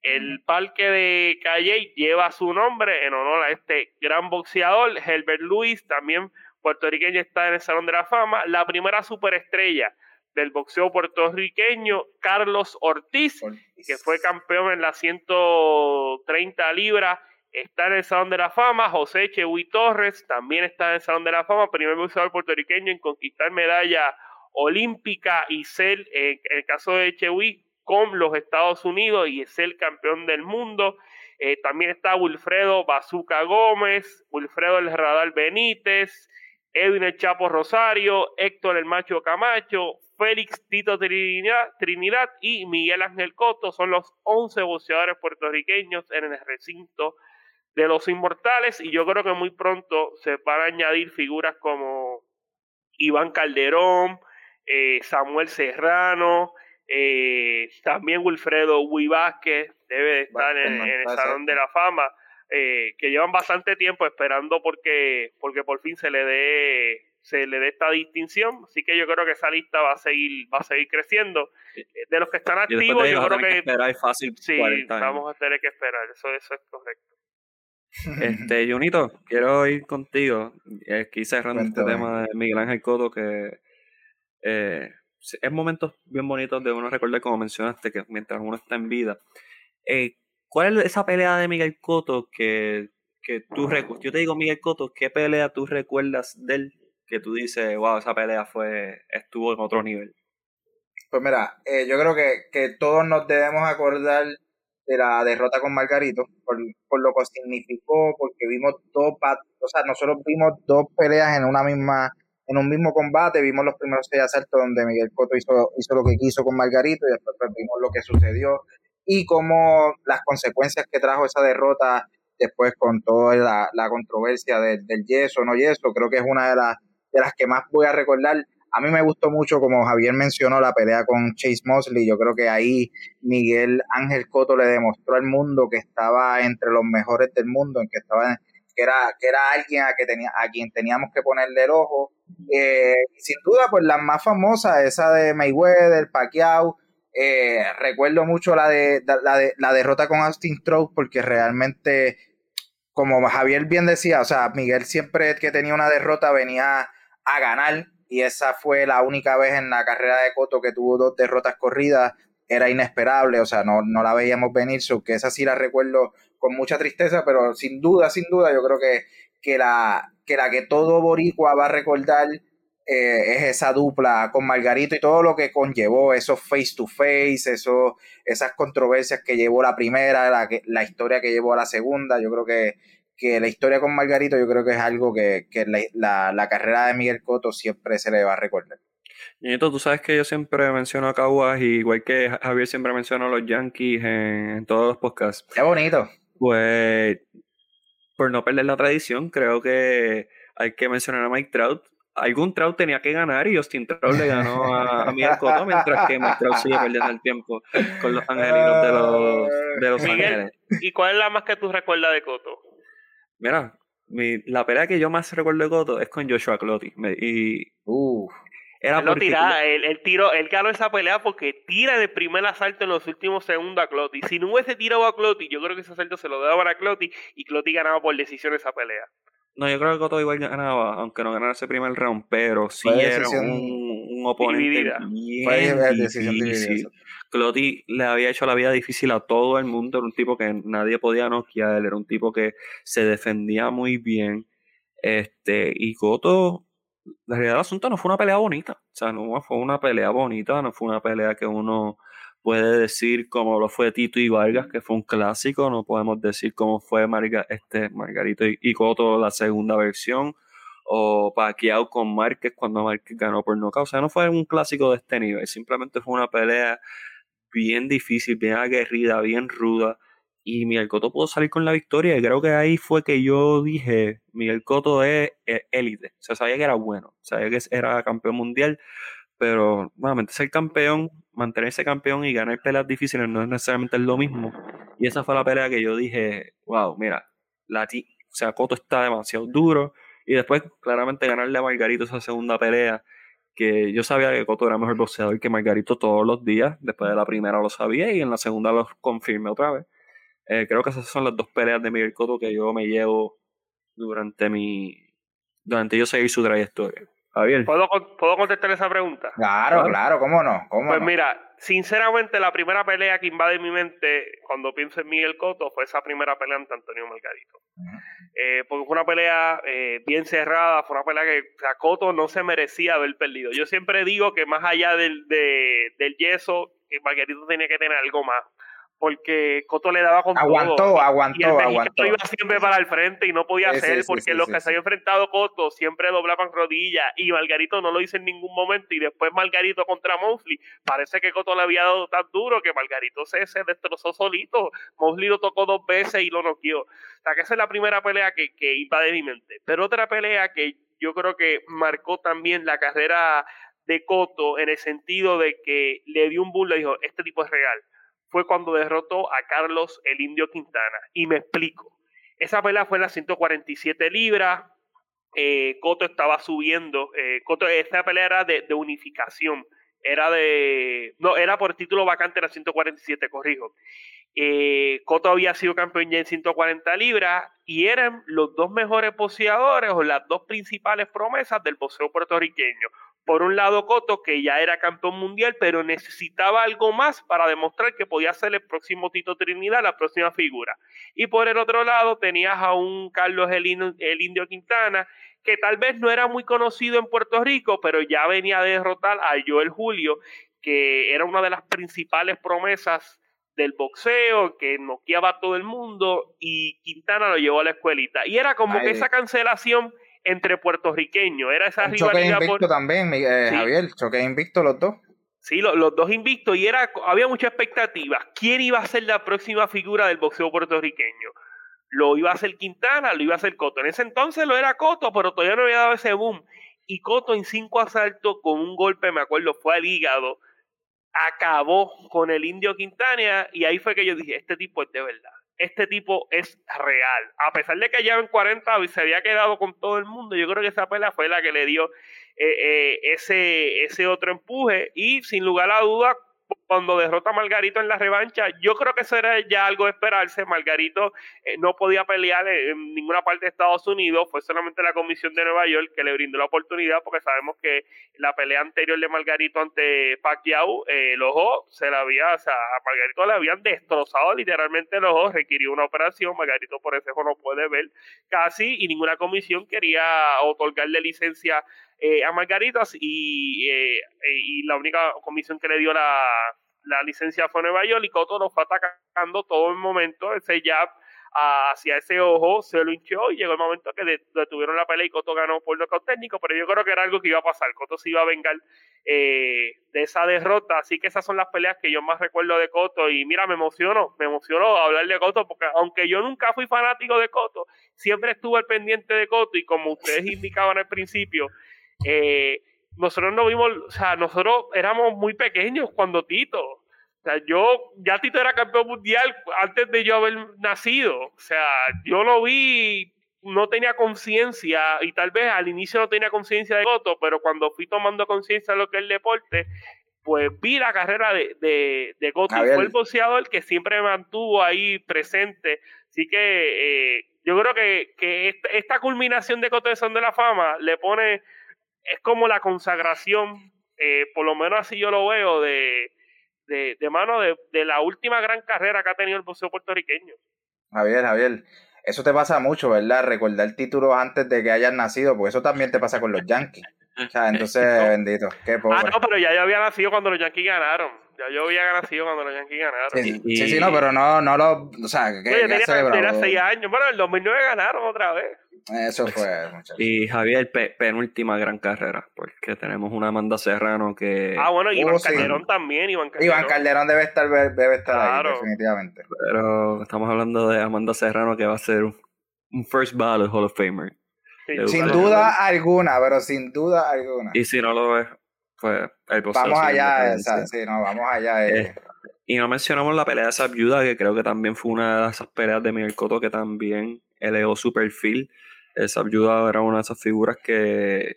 el parque de Calle lleva su nombre en honor a este gran boxeador, Herbert Luis, también puertorriqueño está en el Salón de la Fama, la primera superestrella del boxeo puertorriqueño, Carlos Ortiz, que fue campeón en las 130 libras, está en el Salón de la Fama. José Chewy Torres también está en el Salón de la Fama, primer boxeador puertorriqueño en conquistar medalla olímpica y ser, en el caso de Chewy, con los Estados Unidos y es el campeón del mundo. Eh, también está Wilfredo Bazuca Gómez, Wilfredo El Radar Benítez, Edwin El Chapo Rosario, Héctor El Macho Camacho, Félix Tito Trinidad, y Miguel Ángel Coto son los 11 boxeadores puertorriqueños en el recinto de los inmortales. Y yo creo que muy pronto se van a añadir figuras como Iván Calderón, eh, Samuel Serrano, eh, también Wilfredo Huy debe de estar en, el Salón de la Fama, eh, que llevan bastante tiempo esperando porque, porque por fin se le dé se le dé esta distinción. Así que yo creo que esa lista va a seguir, va a seguir creciendo. De los que están activos, yo creo que, esperar fácil sí, vamos a tener que esperar. Eso, eso es correcto. Este, Junito, quiero ir contigo. Aquí cerrando este tema de Miguel Ángel Coto, que eh, es momentos bien bonitos de uno recordar, como mencionaste, que mientras uno está en vida. Eh, ¿Cuál es esa pelea de Miguel Coto que, que tú recuerdas? Yo te digo, Miguel Coto, ¿qué pelea tú recuerdas de él que tú dices, wow, esa pelea fue estuvo en otro nivel? Pues mira, eh, yo creo que, que todos nos debemos acordar de la derrota con Margarito, por, por lo que significó, porque vimos dos, o sea, nosotros vimos dos peleas en una misma, en un mismo combate, vimos los primeros seis asaltos donde Miguel Cotto hizo, hizo lo que quiso con Margarito y después pues, vimos lo que sucedió y cómo las consecuencias que trajo esa derrota después con toda la, la controversia del, del yeso, no yeso, creo que es una de las, de las que más voy a recordar a mí me gustó mucho, como Javier mencionó, la pelea con Chase Mosley. Yo creo que ahí Miguel Ángel Coto le demostró al mundo que estaba entre los mejores del mundo, en que estaba que era, que era alguien a, quien teníamos que ponerle el ojo. Eh, sin duda, pues la más famosa, esa de Mayweather, Pacquiao. Eh, recuerdo mucho la de, la de la derrota con Austin Stroke porque realmente, como Javier bien decía, o sea, Miguel siempre que tenía una derrota venía a ganar. Y esa fue la única vez en la carrera de Coto que tuvo dos derrotas corridas, era inesperable, o sea, no, no la veíamos venir, so que esa sí la recuerdo con mucha tristeza, pero sin duda, sin duda, yo creo que, que, la, que la que todo boricua va a recordar eh, es esa dupla con Margarito y todo lo que conllevó, esos face to face, eso, esas controversias que llevó la primera, la, la historia que llevó a la segunda, yo creo que que la historia con Margarito yo creo que es algo que, la, la, carrera de Miguel Coto siempre se le va a recordar. Nieto, tú sabes que yo siempre menciono a Caguas, igual que Javier siempre menciona a los Yankees en, todos los podcasts. Qué bonito. Pues, por no perder la tradición, creo que hay que mencionar a Mike Trout. Algún Trout tenía que ganar y Austin Trout le ganó a, Miguel Cotto, mientras que Mike Trout sigue perdiendo el tiempo con los angelinos de los, de los Ángeles. ¿Y cuál es la más que tú recuerdas de Cotto? Mira, mi, la pelea que yo más recuerdo de Cotto es con Joshua Clotti. y. Uf. Era él, tira, él, tiró, él ganó esa pelea porque tira de primer asalto en los últimos segundos a Clotti. Si no hubiese tirado a Clotti, yo creo que ese asalto se lo daban a Clotti y Clotti ganaba por decisión esa pelea. No, yo creo que Cotto igual ganaba, aunque no ganara ese primer round, pero sí era un, un oponente bien difícil. Clotti le había hecho la vida difícil a todo el mundo, era un tipo que nadie podía noquear, era un tipo que se defendía muy bien. Este, y Cotto, la realidad del asunto no fue una pelea bonita, o sea, no fue una pelea bonita, no fue una pelea que uno puede decir como lo fue Tito y Vargas, que fue un clásico, no podemos decir cómo fue este, Margarito y, Coto la segunda versión, o Pacquiao con Márquez cuando Márquez ganó por nocaut, o sea, no fue un clásico de este nivel, simplemente fue una pelea bien difícil, bien aguerrida, bien ruda. Y Miguel Cotto pudo salir con la victoria. Y creo que ahí fue que yo dije, Miguel Cotto es élite. O sea, sabía que era bueno, sabía que era campeón mundial. Pero, nuevamente, ser campeón, mantenerse campeón y ganar peleas difíciles no es necesariamente lo mismo. Y esa fue la pelea que yo dije, wow, mira, la o sea, Cotto está demasiado duro. Y después, claramente, ganarle a Margarito esa segunda pelea que yo sabía que Coto era mejor boxeador que Margarito todos los días. Después de la primera lo sabía y en la segunda lo confirmé otra vez. Eh, creo que esas son las dos peleas de Miguel Cotto que yo me llevo durante mi. durante yo seguir su trayectoria. Javier. ¿Puedo, ¿Puedo contestar esa pregunta? Claro, claro, cómo no. ¿Cómo pues mira, sinceramente, la primera pelea que invade mi mente cuando pienso en Miguel Cotto fue esa primera pelea ante Antonio Margarito. Eh, porque fue una pelea eh, bien cerrada, fue una pelea que Cotto no se merecía haber perdido. Yo siempre digo que más allá del, del yeso, que Margarito tenía que tener algo más porque Coto le daba con aguantó, todo. Aguantó, y el aguantó. iba siempre para el frente y no podía hacer porque los que se había enfrentado Coto siempre doblaban rodillas y Margarito no lo hizo en ningún momento y después Margarito contra Mosley, parece que Coto le había dado tan duro que Margarito se, se destrozó solito. Mosley lo tocó dos veces y lo noqueó. O sea que esa es la primera pelea que, que iba de mi mente. Pero otra pelea que yo creo que marcó también la carrera de Coto en el sentido de que le dio un bull, le dijo, este tipo es real fue cuando derrotó a Carlos el Indio Quintana. Y me explico. Esa pelea fue en las 147 libras. eh, Coto estaba subiendo. Eh, Coto, esta pelea era de, unificación. Era de. No, era por título vacante, era 147, corrijo. Eh, Coto había sido campeón ya en 140 libras y eran los dos mejores boxeadores o las dos principales promesas del boxeo puertorriqueño. Por un lado, Coto, que ya era campeón mundial, pero necesitaba algo más para demostrar que podía ser el próximo Tito Trinidad, la próxima figura. Y por el otro lado, tenías a un Carlos el, Indio Quintana, que tal vez no era muy conocido en Puerto Rico, pero ya venía a derrotar a Joel Julio, que era una de las principales promesas del boxeo, que noqueaba a todo el mundo, y Quintana lo llevó a la escuelita. Y era como que esa cancelación entre puertorriqueños. Era esa rivalidad. invicto también, eh, Javier, choque invicto los dos. Sí, los, dos invictos y era, había mucha expectativa. ¿Quién iba a ser la próxima figura del boxeo puertorriqueño? Lo iba a ser Quintana, lo iba a ser Coto. En ese entonces lo era Coto, pero todavía no había dado ese boom. Y Coto en cinco asaltos con un golpe, me acuerdo, fue al hígado, acabó con el indio Quintana y ahí fue que yo dije, este tipo es de verdad este tipo es real. A pesar de que ya en 40 y se había quedado con todo el mundo, yo creo que esa pelea fue la que le dio eh, eh, ese, ese otro empuje y sin lugar a duda cuando derrota a Margarito en la revancha, yo creo que eso era ya algo de esperarse. Margarito eh, no podía pelear en, ninguna parte de Estados Unidos, fue solamente la Comisión de Nueva York que le brindó la oportunidad, porque sabemos que la pelea anterior de Margarito ante Pacquiao, eh, el ojo se la había, o sea, a Margarito le habían destrozado literalmente el ojo, requirió una operación, Margarito por ese ojo no puede ver casi, y ninguna comisión quería otorgarle licencia eh, a Margaritas y, eh, y la única comisión que le dio la, la licencia fue Nueva York y Coto lo fue atacando todo el momento, ese jab hacia ese ojo se lo hinchó y llegó el momento que detuvieron la pelea y Coto ganó por nocaut técnico, pero yo creo que era algo que iba a pasar, Coto se iba a vengar eh, de esa derrota, así que esas son las peleas que yo más recuerdo de Coto y mira, me emociono, me emocionó hablar de Coto porque aunque yo nunca fui fanático de Coto, siempre estuve al pendiente de Coto y como ustedes indicaban al principio, eh, nosotros no vimos, o sea, nosotros éramos muy pequeños cuando Tito, o sea, yo, ya Tito era campeón mundial antes de yo haber nacido, o sea, yo lo vi, no tenía conciencia, y tal vez al inicio no tenía conciencia de Coto, pero cuando fui tomando conciencia de lo que es el deporte, pues vi la carrera de, de, de Coto, y fue el boxeador que siempre me mantuvo ahí presente, así que eh, yo creo que, que esta, esta culminación de Coto de Son de la Fama le pone es como la consagración, eh, por lo menos así yo lo veo, de, de, mano de, de, la última gran carrera que ha tenido el boxeo puertorriqueño. Javier, Javier, eso te pasa mucho, ¿verdad? Recordar títulos antes de que hayas nacido, porque eso también te pasa con los Yankees. O sea, entonces, bendito, qué poco. Ah, no, pero ya yo había nacido cuando los Yankees ganaron. Ya yo había nacido cuando los Yankees ganaron. Sí, sí, no, pero no, no lo. O sea, que. Yo tenía, tenía seis años. Bueno, en el 2009 ganaron otra vez. Eso fue, Y Javier, penúltima gran carrera, porque tenemos una Amanda Serrano que. Ah, bueno, Iván oh, Calderón también. Iván Calderón. Iván Calderón debe estar, debe estar ahí, definitivamente. Pero estamos hablando de Amanda Serrano, que va a ser un first ballot Hall of Famer. Sin duda alguna, pero sin duda alguna. Y si no lo es, pues el Vamos allá, esa, sí, no, vamos allá. Eh. Eh, y no mencionamos la pelea de esa viuda, que creo que también fue una de esas peleas de Miguel Cotto que también elevó su perfil esa ayuda era una de esas figuras que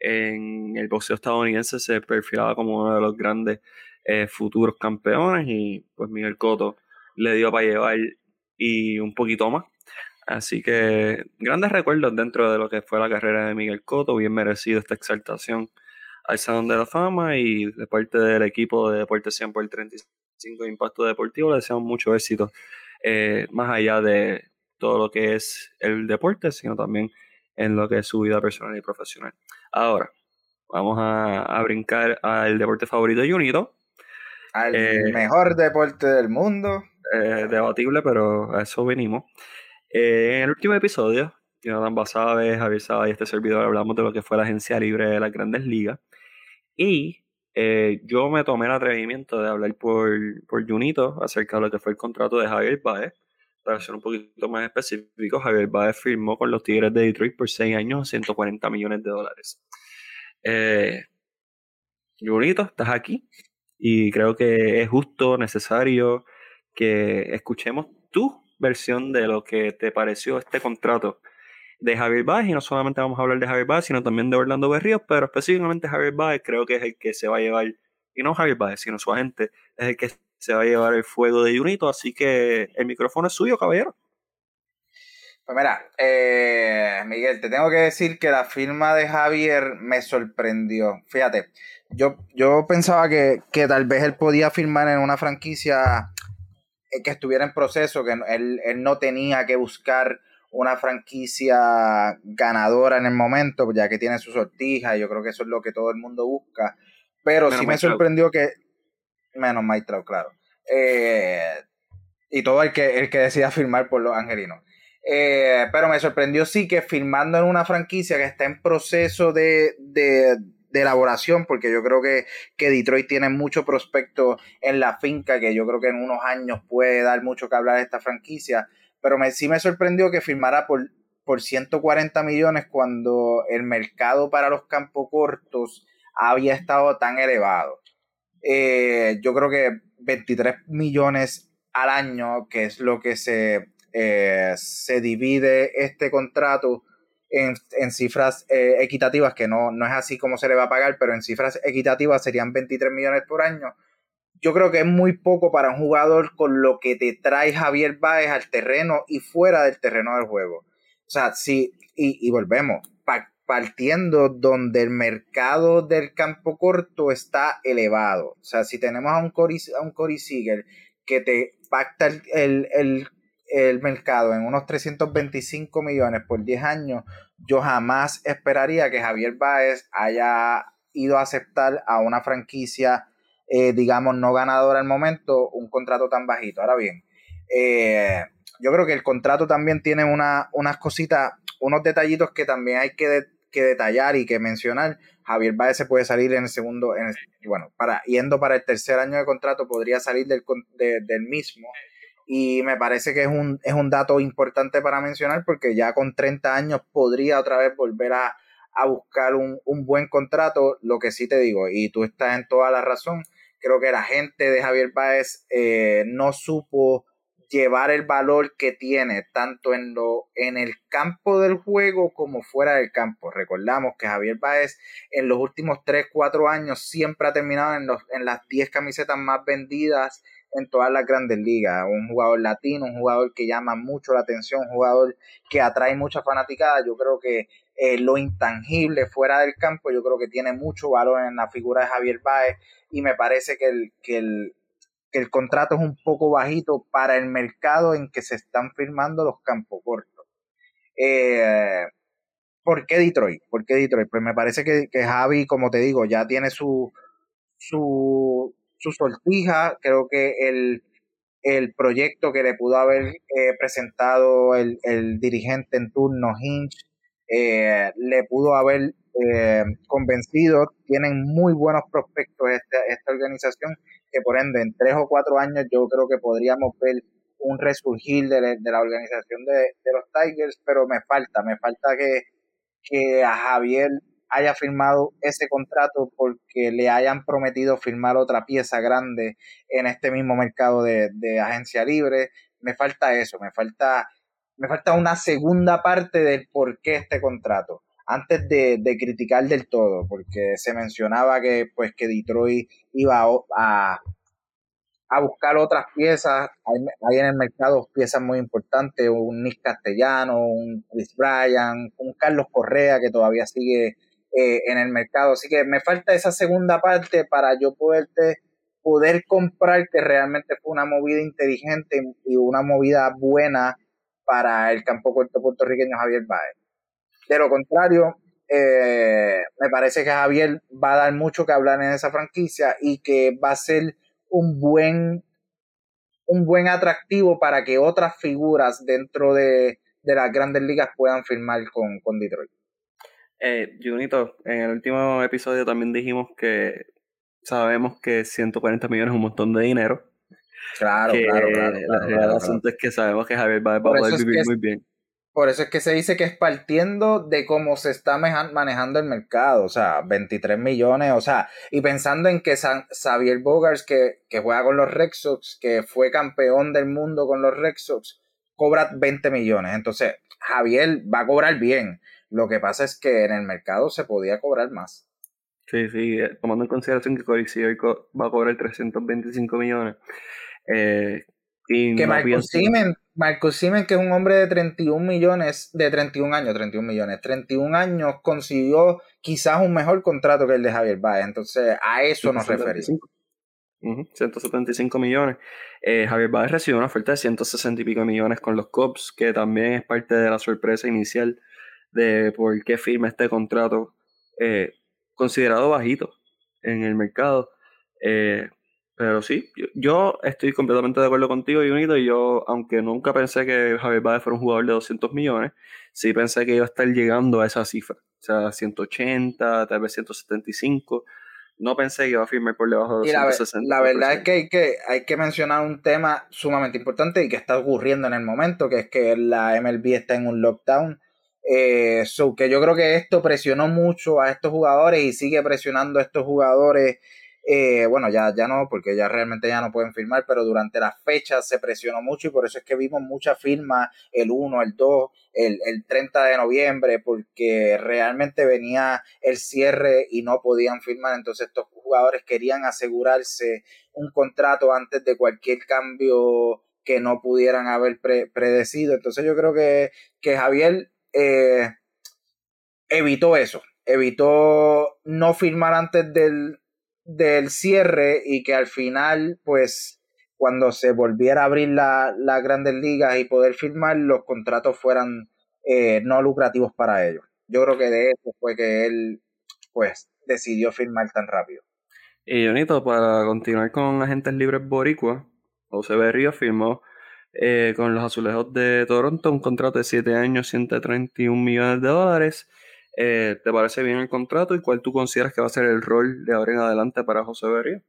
en el boxeo estadounidense se perfilaba como uno de los grandes eh, futuros campeones y pues Miguel Cotto le dio para llevar y un poquito más. Así que grandes recuerdos dentro de lo que fue la carrera de Miguel Cotto, bien merecido esta exaltación al Salón de la Fama y de parte del equipo de Deporte 100 por el 35 de Impacto Deportivo le deseamos mucho éxito, eh, más allá de, todo lo que es el deporte, sino también en lo que es su vida personal y profesional. Ahora, vamos a, brincar al deporte favorito de Junito. Al eh, mejor deporte del mundo. Eh, debatible, pero a eso venimos. Eh, en el último episodio, Jonathan Basabe, Javier Saba y este servidor hablamos de lo que fue la agencia libre de las grandes ligas. Y yo me tomé el atrevimiento de hablar por, por Junito acerca de lo que fue el contrato de Javier Baez para ser un poquito más específico, Javier Baez firmó con los Tigres de Detroit por 6 años, 140 millones de dólares. Eh, bonito, estás aquí y creo que es justo, necesario que escuchemos tu versión de lo que te pareció este contrato de Javier Baez y no solamente vamos a hablar de Javier Baez, sino también de Orlando Berríos, pero específicamente Javier Baez creo que es el que se va a llevar, y no Javier Baez, sino su agente, es el que se va a llevar el fuego de Junito, así que el micrófono es suyo, caballero. Pues mira, eh, Miguel, te tengo que decir que la firma de Javier me sorprendió. Fíjate, yo, yo pensaba que, que tal vez él podía firmar en una franquicia eh, que estuviera en proceso, que él, él no tenía que buscar una franquicia ganadora en el momento, ya que tiene su sortija, y yo creo que eso es lo que todo el mundo busca. Pero sí me sorprendió que. Menos Maestro, claro. Eh, y todo el que, el que decida firmar por los angelinos. Eh, pero me sorprendió sí que firmando en una franquicia que está en proceso de, de, elaboración, porque yo creo que, que, Detroit tiene mucho prospecto en la finca, que yo creo que en unos años puede dar mucho que hablar de esta franquicia. Pero me, sí me sorprendió que firmara por, por 140 millones cuando el mercado para los campos cortos había estado tan elevado. Eh, yo creo que 23 millones al año, que es lo que se eh, se divide este contrato en, cifras eh, equitativas, que no, no es así como se le va a pagar, pero en cifras equitativas serían 23 millones por año. Yo creo que es muy poco para un jugador con lo que te trae Javier Báez al terreno y fuera del terreno del juego. O sea, sí, y, volvemos, partiendo donde el mercado del campo corto está elevado. O sea, si tenemos a un Cory, a un que te pacta el, el el mercado en unos 325 millones por 10 años, yo jamás esperaría que Javier Báez haya ido a aceptar a una franquicia, eh, digamos, no ganadora al momento, un contrato tan bajito. Ahora bien, eh, yo creo que el contrato también tiene una, unas cositas, unos detallitos que también hay que, que, detallar y que mencionar. Javier Báez se puede salir en el segundo, en bueno, para, yendo para el tercer año de contrato, podría salir del, del mismo y me parece que es un, es un dato importante para mencionar porque ya con 30 años podría otra vez volver a, buscar un, buen contrato, lo que sí te digo, y tú estás en toda la razón, creo que la gente de Javier Báez eh, no supo llevar el valor que tiene tanto en lo en el campo del juego como fuera del campo. Recordamos que Javier Báez en los últimos 3, 4 años siempre ha terminado en, los, en las 10 camisetas más vendidas en todas las grandes ligas. Un jugador latino, un jugador que llama mucho la atención, un jugador que atrae mucha fanaticada. Yo creo que eh, lo intangible fuera del campo, yo creo que tiene mucho valor en la figura de Javier Baez y me parece que el, que el, que el contrato es un poco bajito para el mercado en que se están firmando los campos cortos. Eh, ¿Por qué Detroit? ¿Por qué Detroit? Pues me parece que, que Javi, como te digo, ya tiene su, su, su sortija, creo que el, el proyecto que le pudo haber eh, presentado el, el, dirigente en turno, Hinch, eh, le pudo haber eh, convencido. Tienen muy buenos prospectos esta, esta organización, que por ende en tres o cuatro años yo creo que podríamos ver un resurgir de, de la organización de, de, los Tigers, pero me falta, me falta que, que a Javier haya firmado ese contrato porque le hayan prometido firmar otra pieza grande en este mismo mercado de, agencia libre. Me falta eso, me falta, me falta una segunda parte del por qué este contrato. Antes de, criticar del todo, porque se mencionaba que pues que Detroit iba a, a buscar otras piezas. Hay, en el mercado piezas muy importantes, un Nick Castellano, un Chris Bryan, un Carlos Correa que todavía sigue eh, en el mercado. Así que me falta esa segunda parte para yo poderte poder comprar que realmente fue una movida inteligente y una movida buena para el campo corto puertorriqueño Javier Baez. De lo contrario, eh, me parece que Javier va a dar mucho que hablar en esa franquicia y que va a ser un buen un buen atractivo para que otras figuras dentro de, las grandes ligas puedan firmar con, con Detroit. Eh, Junito, en el último episodio también dijimos que sabemos que 140 millones es un montón de dinero. Claro, claro, claro. el asunto es que sabemos que Javier va, a poder vivir muy bien. Por eso es que se dice que es partiendo de cómo se está manejando el mercado, o sea, 23 millones, o sea, y pensando en que Xavier Bogars, que, que juega con los Red Sox, que fue campeón del mundo con los Red Sox, cobra 20 millones. Entonces, Javier va a cobrar bien. Lo que pasa es que en el mercado se podía cobrar más. Sí, sí, eh, tomando en consideración que Corey va a cobrar 325 millones. Eh, y que Marcus Simen, Marcus Simen, que es un hombre de 31 millones, de 31 años, 31 millones, 31 años, consiguió quizás un mejor contrato que el de Javier Baez. Entonces, a eso nos referimos. 175 millones. Eh, Javier Baez recibió una oferta de 160 y pico millones con los Cubs, que también es parte de la sorpresa inicial de por qué firma este contrato eh, considerado bajito en el mercado. Eh, pero sí, yo, estoy completamente de acuerdo contigo, Junito, y yo, aunque nunca pensé que Javier Baez fuera un jugador de 200 millones, sí pensé que iba a estar llegando a esa cifra. O sea, 180, tal vez 175 no pensé que iba a firmar por debajo de 260. La, la, verdad es que hay, que hay que mencionar un tema sumamente importante y que está ocurriendo en el momento, que es que la MLB está en un lockdown. Eh, que yo creo que esto presionó mucho a estos jugadores y sigue presionando a estos jugadores eh, bueno, ya, ya no, porque ya realmente ya no pueden firmar, pero durante las fechas se presionó mucho y por eso es que vimos muchas firmas el 1, el 2, el, el 30 de noviembre, porque realmente venía el cierre y no podían firmar, entonces estos jugadores querían asegurarse un contrato antes de cualquier cambio que no pudieran haber predecido. Entonces yo creo que, que Javier eh, evitó eso, evitó no firmar antes del, del cierre y que al final, pues, cuando se volviera a abrir las la grandes ligas y poder firmar, los contratos fueran eh, no lucrativos para ellos. Yo creo que de eso fue que él, pues, decidió firmar tan rápido. Y Jonito, para continuar con agentes libres boricua, José Berrío firmó eh, con los Azulejos de Toronto un contrato de 7 años, 131 millones de dólares eh, ¿Te parece bien el contrato y cuál tú consideras que va a ser el rol de ahora en adelante para José Berrío?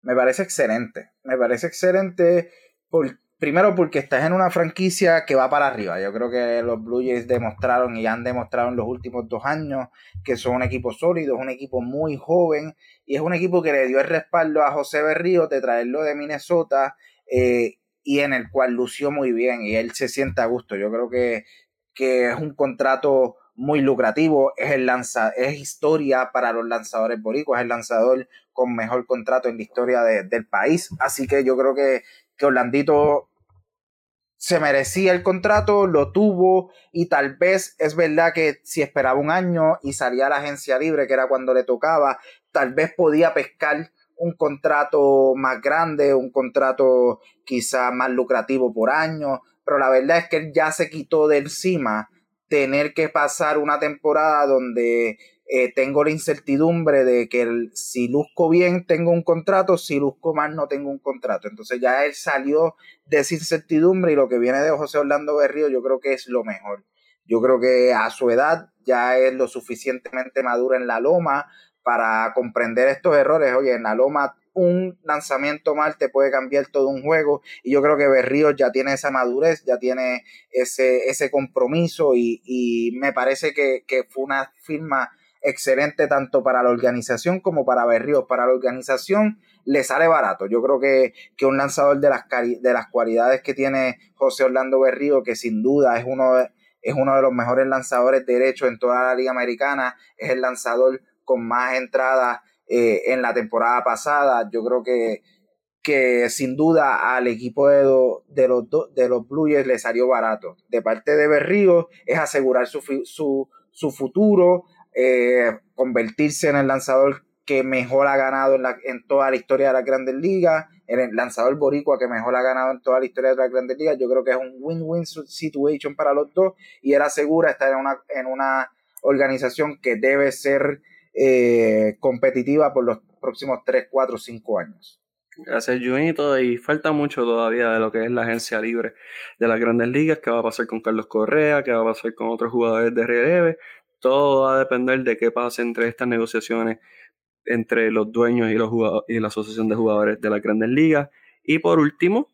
Me parece excelente. Me parece excelente por, primero porque estás en una franquicia que va para arriba. Yo creo que los Blue Jays demostraron y han demostrado en los últimos dos años que son un equipo sólido, es un equipo muy joven y es un equipo que le dio el respaldo a José Berrío de traerlo de Minnesota eh, y en el cual lució muy bien y él se siente a gusto. Yo creo que, que es un contrato muy lucrativo, es el lanza, es historia para los lanzadores boricuas, es el lanzador con mejor contrato en la historia del país. Así que yo creo que, que Orlandito se merecía el contrato, lo tuvo y tal vez es verdad que si esperaba un año y salía a la agencia libre, que era cuando le tocaba, tal vez podía pescar un contrato más grande, un contrato quizá más lucrativo por año, pero la verdad es que él ya se quitó de encima tener que pasar una temporada donde eh, tengo la incertidumbre de que si luzco bien tengo un contrato, si luzco mal no tengo un contrato. Entonces ya él salió de esa incertidumbre y lo que viene de José Orlando Berrío yo creo que es lo mejor. Yo creo que a su edad ya es lo suficientemente maduro en la loma para comprender estos errores. Oye, en la loma un lanzamiento mal te puede cambiar todo un juego y yo creo que Berrío ya tiene esa madurez, ya tiene ese, ese compromiso y, me parece que, fue una firma excelente tanto para la organización como para Berríos. Para la organización le sale barato. Yo creo que, que un lanzador de las, de las cualidades que tiene José Orlando Berrío, que sin duda es uno de, es uno de los mejores lanzadores derechos en toda la liga americana, es el lanzador con más entradas eh, en la temporada pasada. Yo creo que, que sin duda al equipo de, los, de los Blue Jays le salió barato. De parte de Berrío es asegurar su, su, su futuro, eh, convertirse en el lanzador que mejor ha ganado en, la, en toda la historia de la Grandes Ligas, el lanzador boricua que mejor ha ganado en toda la historia de la Grandes Ligas. Yo creo que es un win-win situation para los dos y él asegura estar en una, en una organización que debe ser eh, competitiva por los próximos 3, 4, 5 años. Gracias, Junito. Y falta mucho todavía de lo que es la agencia libre de las grandes ligas. ¿Qué va a pasar con Carlos Correa? ¿Qué va a pasar con otros jugadores de relieve? Todo va a depender de qué pase entre estas negociaciones entre los dueños y, los y la asociación de jugadores de las grandes ligas. Y por último,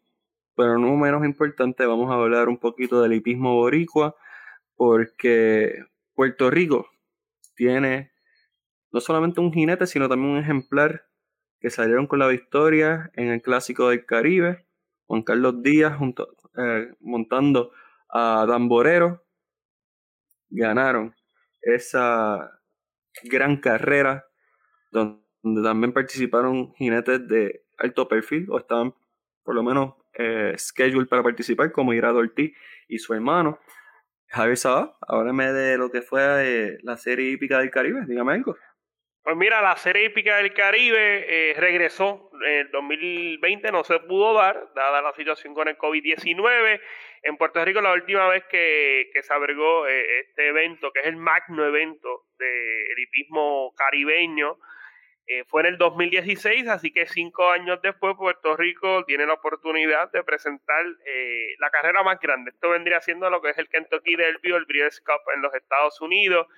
pero no menos importante, vamos a hablar un poquito del hipismo boricua, porque Puerto Rico tiene no solamente un jinete, sino también un ejemplar que salieron con la victoria en el Clásico del Caribe. Juan Carlos Díaz junto, eh, montando a Dan Borero, ganaron esa gran carrera donde también participaron jinetes de alto perfil o estaban por lo menos eh, scheduled para participar como Irado Ortiz y su hermano Javier Saba. Háblame de lo que fue eh, la serie hípica del Caribe, dígame algo. Pues mira, la serie hípica del Caribe eh, regresó en el 2020, no se pudo dar, dada la situación con el COVID-19. En Puerto Rico la última vez que, se abrigó eh, este evento, que es el magno evento de hipismo caribeño, eh, fue en el 2016, así que cinco años después Puerto Rico tiene la oportunidad de presentar la carrera más grande. Esto vendría siendo lo que es el Kentucky Derby el Breeders' Cup en los Estados Unidos.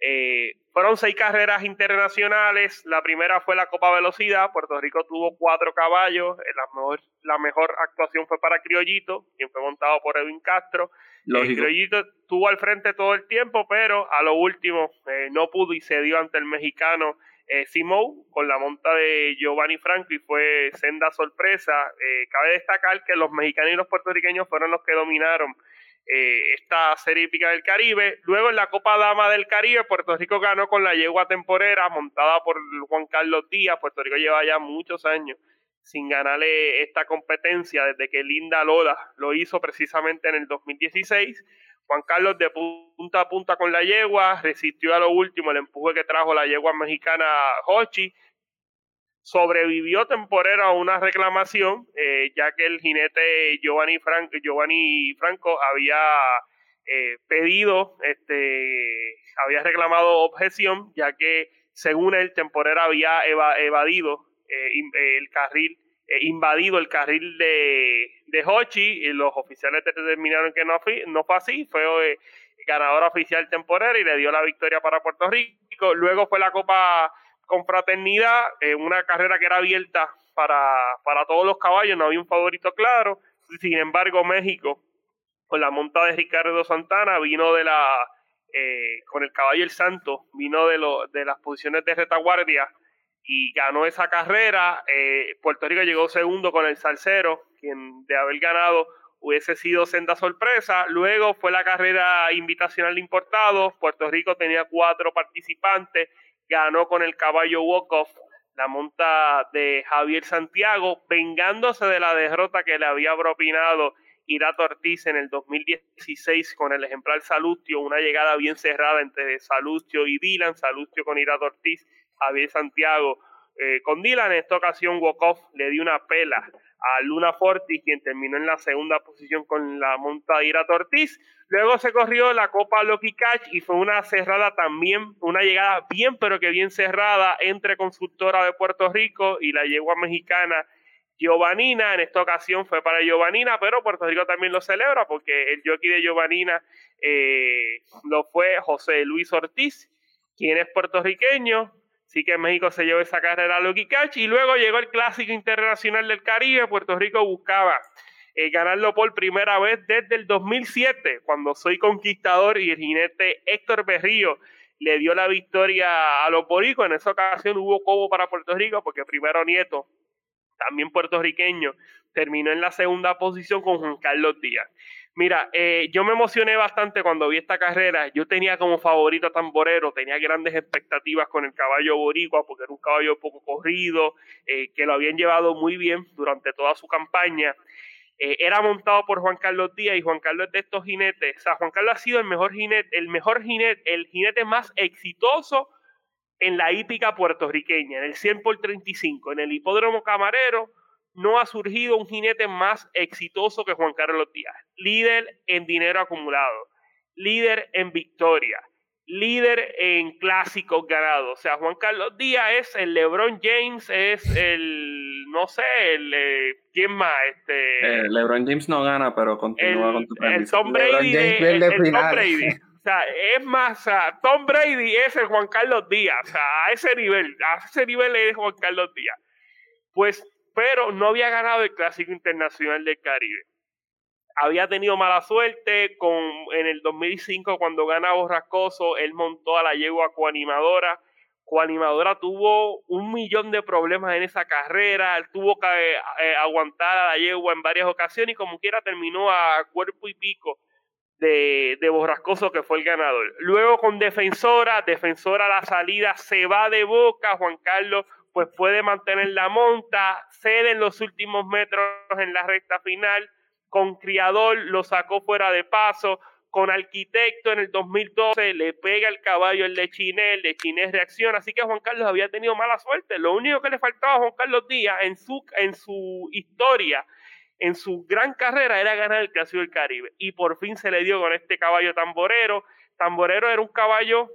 Eh, fueron seis carreras internacionales. La primera fue la Copa Velocidad. Puerto Rico tuvo cuatro caballos. Eh, la, mejor, la mejor actuación fue para Criollito, quien fue montado por Edwin Castro. Eh, Criollito estuvo al frente todo el tiempo, pero a lo último no pudo y se dio ante el mexicano Simou con la monta de Giovanni Franco y fue senda sorpresa. cabe destacar que los mexicanos y los puertorriqueños fueron los que dominaron eh, esta serie hípica del Caribe. Luego en la Copa Dama del Caribe, Puerto Rico ganó con la yegua temporera montada por Juan Carlos Díaz. Puerto Rico lleva ya muchos años sin ganarle esta competencia desde que Linda Lola lo hizo precisamente en el 2016. Juan Carlos de punta a punta con la yegua, resistió a lo último el empuje que trajo la yegua mexicana Hochi, sobrevivió temporero a una reclamación, eh, ya que el jinete Giovanni, Franco, Giovanni Franco había eh, pedido, este, había reclamado objeción, ya que según él, temporero había evadido eh, el carril, invadido el carril de, de Hochi, y los oficiales determinaron que no, no fue así, fue ganador oficial temporero y le dio la victoria para Puerto Rico. Luego fue la Copa con fraternidad, en una carrera que era abierta para, para todos los caballos, no había un favorito claro. Sin embargo, México, con la monta de Ricardo Santana, vino de la, eh, con el caballo El Santo, vino de, lo, de las posiciones de retaguardia y ganó esa carrera. Eh, Puerto Rico llegó segundo con el Salcero, quien de haber ganado hubiese sido senda sorpresa. Luego fue la carrera invitacional de importados. Puerto Rico tenía cuatro participantes ganó con el caballo Walkoff la monta de Javier Santiago, vengándose de la derrota que le había propinado Irato Ortiz en el 2016 con el ejemplar Salustio, una llegada bien cerrada entre Salustio y Dylan, Salustio con Irato Ortiz, Javier Santiago eh, con Dylan. En esta ocasión, Walkoff le dio una pela a Luna Fortis, quien terminó en la segunda posición con la monta de Irato Ortiz. Luego se corrió la Copa Loki Catch y fue una cerrada también, una llegada bien, pero que bien cerrada entre Constructora de Puerto Rico y la yegua mexicana Giovanina. En esta ocasión fue para Giovanina, pero Puerto Rico también lo celebra porque el jockey de Giovanina eh, lo fue José Luis Ortiz, quien es puertorriqueño. Así que México se llevó esa carrera a Lucky Catch y luego llegó el Clásico Internacional del Caribe. Puerto Rico buscaba eh, ganarlo por primera vez desde el 2007, cuando soy conquistador y el jinete Héctor Berrío le dio la victoria a los boricos. En esa ocasión hubo cobo para Puerto Rico porque primero Nieto, también puertorriqueño, terminó en la segunda posición con Juan Carlos Díaz. Mira, eh, yo me emocioné bastante cuando vi esta carrera. Yo tenía como favorito a Tamborero, tenía grandes expectativas con el caballo boricua porque era un caballo poco corrido, eh, que lo habían llevado muy bien durante toda su campaña. Eh, era montado por Juan Carlos Díaz y Juan Carlos de estos jinetes. O sea, Juan Carlos ha sido el mejor jinete, el mejor jinete, el jinete más exitoso en la hípica puertorriqueña, en el 100 por 35, en el hipódromo camarero. No ha surgido un jinete más exitoso que Juan Carlos Díaz. Líder en dinero acumulado, líder en victoria, líder en clásicos ganados. O sea, Juan Carlos Díaz es el LeBron James, es el, no sé, el, eh, ¿quién más? Este, eh, LeBron James no gana, pero continúa con tu El Tom Brady, el, Tom Brady. O sea, es más, o sea, Tom Brady es el Juan Carlos Díaz, o sea, a ese nivel, a ese nivel es Juan Carlos Díaz. Pues, pero no había ganado el Clásico Internacional del Caribe había tenido mala suerte con en el 2005 cuando gana Borrascoso, él montó a la yegua coanimadora. Coanimadora tuvo un millón de problemas en esa carrera, él tuvo que eh, aguantar a la yegua en varias ocasiones y como quiera terminó a cuerpo y pico de, de, Borrascoso, que fue el ganador. Luego con Defensora, Defensora la salida se va de boca, Juan Carlos pues puede mantener la monta, cede en los últimos metros en la recta final, con Criador lo sacó fuera de paso, con Arquitecto en el 2012 le pega el caballo el de Chiné, el de Chiné reacciona, así que Juan Carlos había tenido mala suerte, lo único que le faltaba a Juan Carlos Díaz en su, en su historia en su gran carrera era ganar el Clásico del Caribe. Y por fin se le dio con este caballo tamborero. Tamborero era un caballo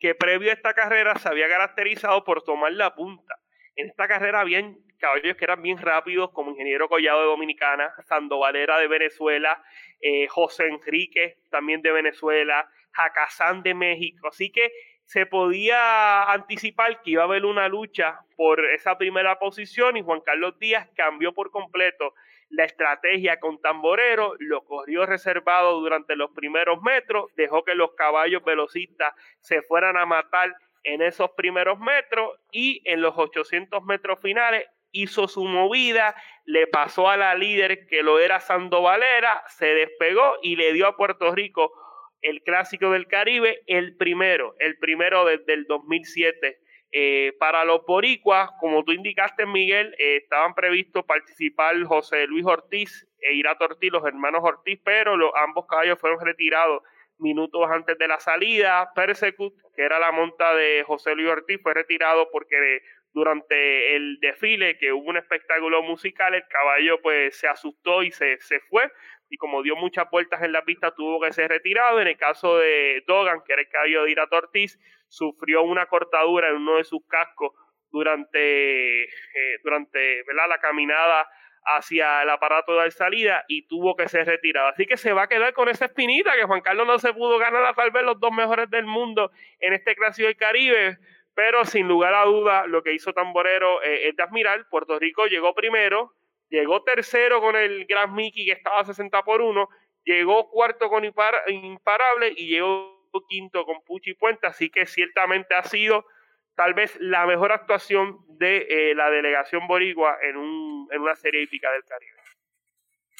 que previo a esta carrera se había caracterizado por tomar la punta. En esta carrera había caballos que eran bien rápidos, como Ingeniero Collado de Dominicana, Sandovalera de Venezuela, eh, José Enrique también de Venezuela, Jacazán de México. Así que se podía anticipar que iba a haber una lucha por esa primera posición y Juan Carlos Díaz cambió por completo la estrategia con Tamborero, lo corrió reservado durante los primeros metros, dejó que los caballos velocistas se fueran a matar en esos primeros metros y en los 800 metros finales hizo su movida, le pasó a la líder que lo era Sandovalera, se despegó y le dio a Puerto Rico el clásico del Caribe, el primero, el primero desde el 2007 eh, para los boricuas, como tú indicaste, Miguel, eh, estaban previstos participar José Luis Ortiz e Irato Ortiz, los hermanos Ortiz, pero los, ambos caballos fueron retirados minutos antes de la salida. Persecut, que era la monta de José Luis Ortiz, fue retirado porque durante el desfile, que hubo un espectáculo musical, el caballo pues se asustó y se, se fue y como dio muchas vueltas en la pista tuvo que ser retirado. En el caso de Dogan, que era el caballo de Irato Ortiz, sufrió una cortadura en uno de sus cascos durante, eh, durante la caminada hacia el aparato de salida y tuvo que ser retirado. Así que se va a quedar con esa espinita que Juan Carlos no se pudo ganar a tal vez los dos mejores del mundo en este Clásico del Caribe, pero sin lugar a duda lo que hizo Tamborero eh, es de admirar. Puerto Rico llegó primero, llegó tercero con el Gran Mickey que estaba a 60 por 1, llegó cuarto con Imparable y llegó quinto con Puchi Puente, así que ciertamente ha sido tal vez la mejor actuación de eh, la delegación boricua en, un, en una serie épica del Caribe.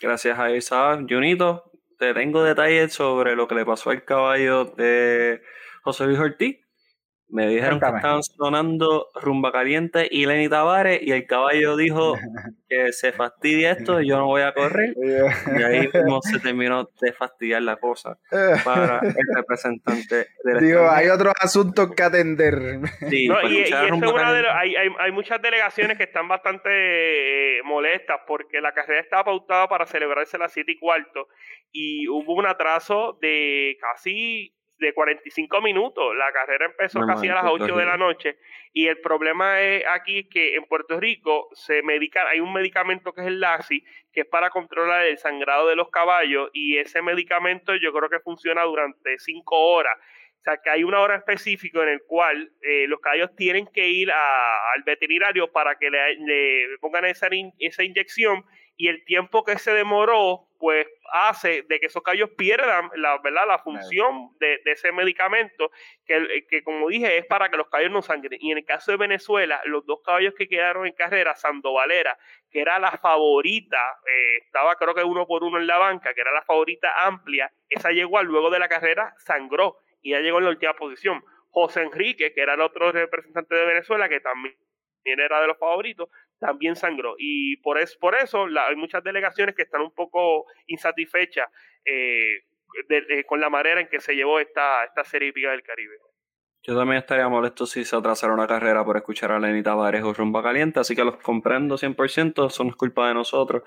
Gracias a Junito. Te tengo detalles sobre lo que le pasó al caballo de José Luis Ortiz me dijeron que estaban sonando Rumba Caliente y Lenny Tavares y el caballo dijo que se fastidia esto y yo no voy a correr. y ahí mismo se terminó de fastidiar la cosa para el representante del Digo, hay otros asuntos que atender. Sí, y, hay, hay, muchas delegaciones que están bastante eh, molestas porque la carrera estaba pautada para celebrarse a las 7 y cuarto y hubo un atraso de casi de 45 minutos. La carrera empezó casi a las 8 de la noche y el problema es aquí que en Puerto Rico se medica, hay un medicamento que es el LASI, que es para controlar el sangrado de los caballos y ese medicamento yo creo que funciona durante 5 horas. O sea, que hay una hora específica en el cual eh, los caballos tienen que ir al veterinario para que le, pongan esa, esa inyección y el tiempo que se demoró, pues hace de que esos caballos pierdan la, ¿verdad? la función de, ese medicamento, que, que, como dije es para que los caballos no sangren. Y en el caso de Venezuela, los dos caballos que quedaron en carrera, Sandovalera, que era la favorita, eh, estaba creo que uno por uno en la banca, que era la favorita amplia, esa llegó al luego de la carrera, sangró y ya llegó en la última posición. José Enrique, que era el otro representante de Venezuela, que también era de los favoritos, también sangró. Y por, es, por eso hay muchas delegaciones que están un poco insatisfechas eh, con la manera en que se llevó esta, esta serie hípica del Caribe. Yo también estaría molesto si se atrasara una carrera por escuchar a Lenny Tavares o Rumba Caliente, así que los comprendo 100%, son culpa de nosotros.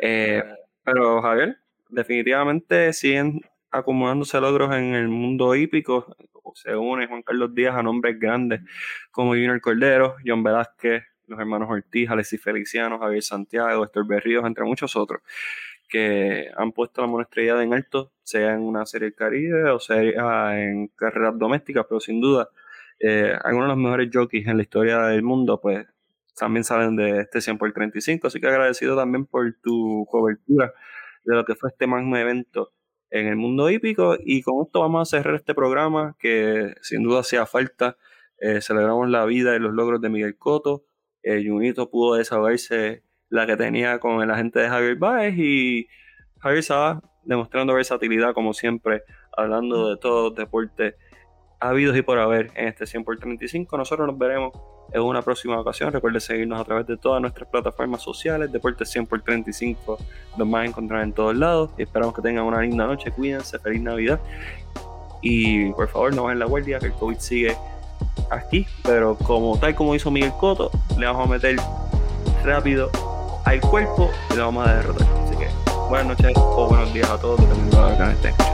Eh, pero Javier, definitivamente siguen acumulándose logros en el mundo hípico. Se une Juan Carlos Díaz a nombres grandes como Junior Cordero, John Velázquez, los hermanos Ortiz, Alexis Feliciano, Javier Santiago, Héctor Berríos, entre muchos otros, que han puesto la monestrilla en alto, sea en una serie Caribe o sea en carreras domésticas, pero sin duda, eh, algunos de los mejores jockeys en la historia del mundo, pues también salen de este 100 por 35, así que agradecido también por tu cobertura de lo que fue este magno evento en el mundo hípico y con esto vamos a cerrar este programa que sin duda hacía falta. Eh, celebramos la vida y los logros de Miguel Coto, eh, Junito pudo desahogarse la que tenía con el agente de Javier Baez y Javier Saba, demostrando versatilidad como siempre, hablando de todos los deportes habidos y por haber en este 100 por 35. Nosotros nos veremos en una próxima ocasión. Recuerde seguirnos a través de todas nuestras plataformas sociales. Deportes 100 por 35 los a encontrar en todos lados. Esperamos que tengan una linda noche. Cuídense. Feliz Navidad. Y por favor, no bajen la guardia, que el COVID sigue aquí. Pero como tal como hizo Miguel Coto, le vamos a meter rápido al cuerpo y lo vamos a derrotar. Así que buenas noches o buenos días a todos, dependiendo de la que estén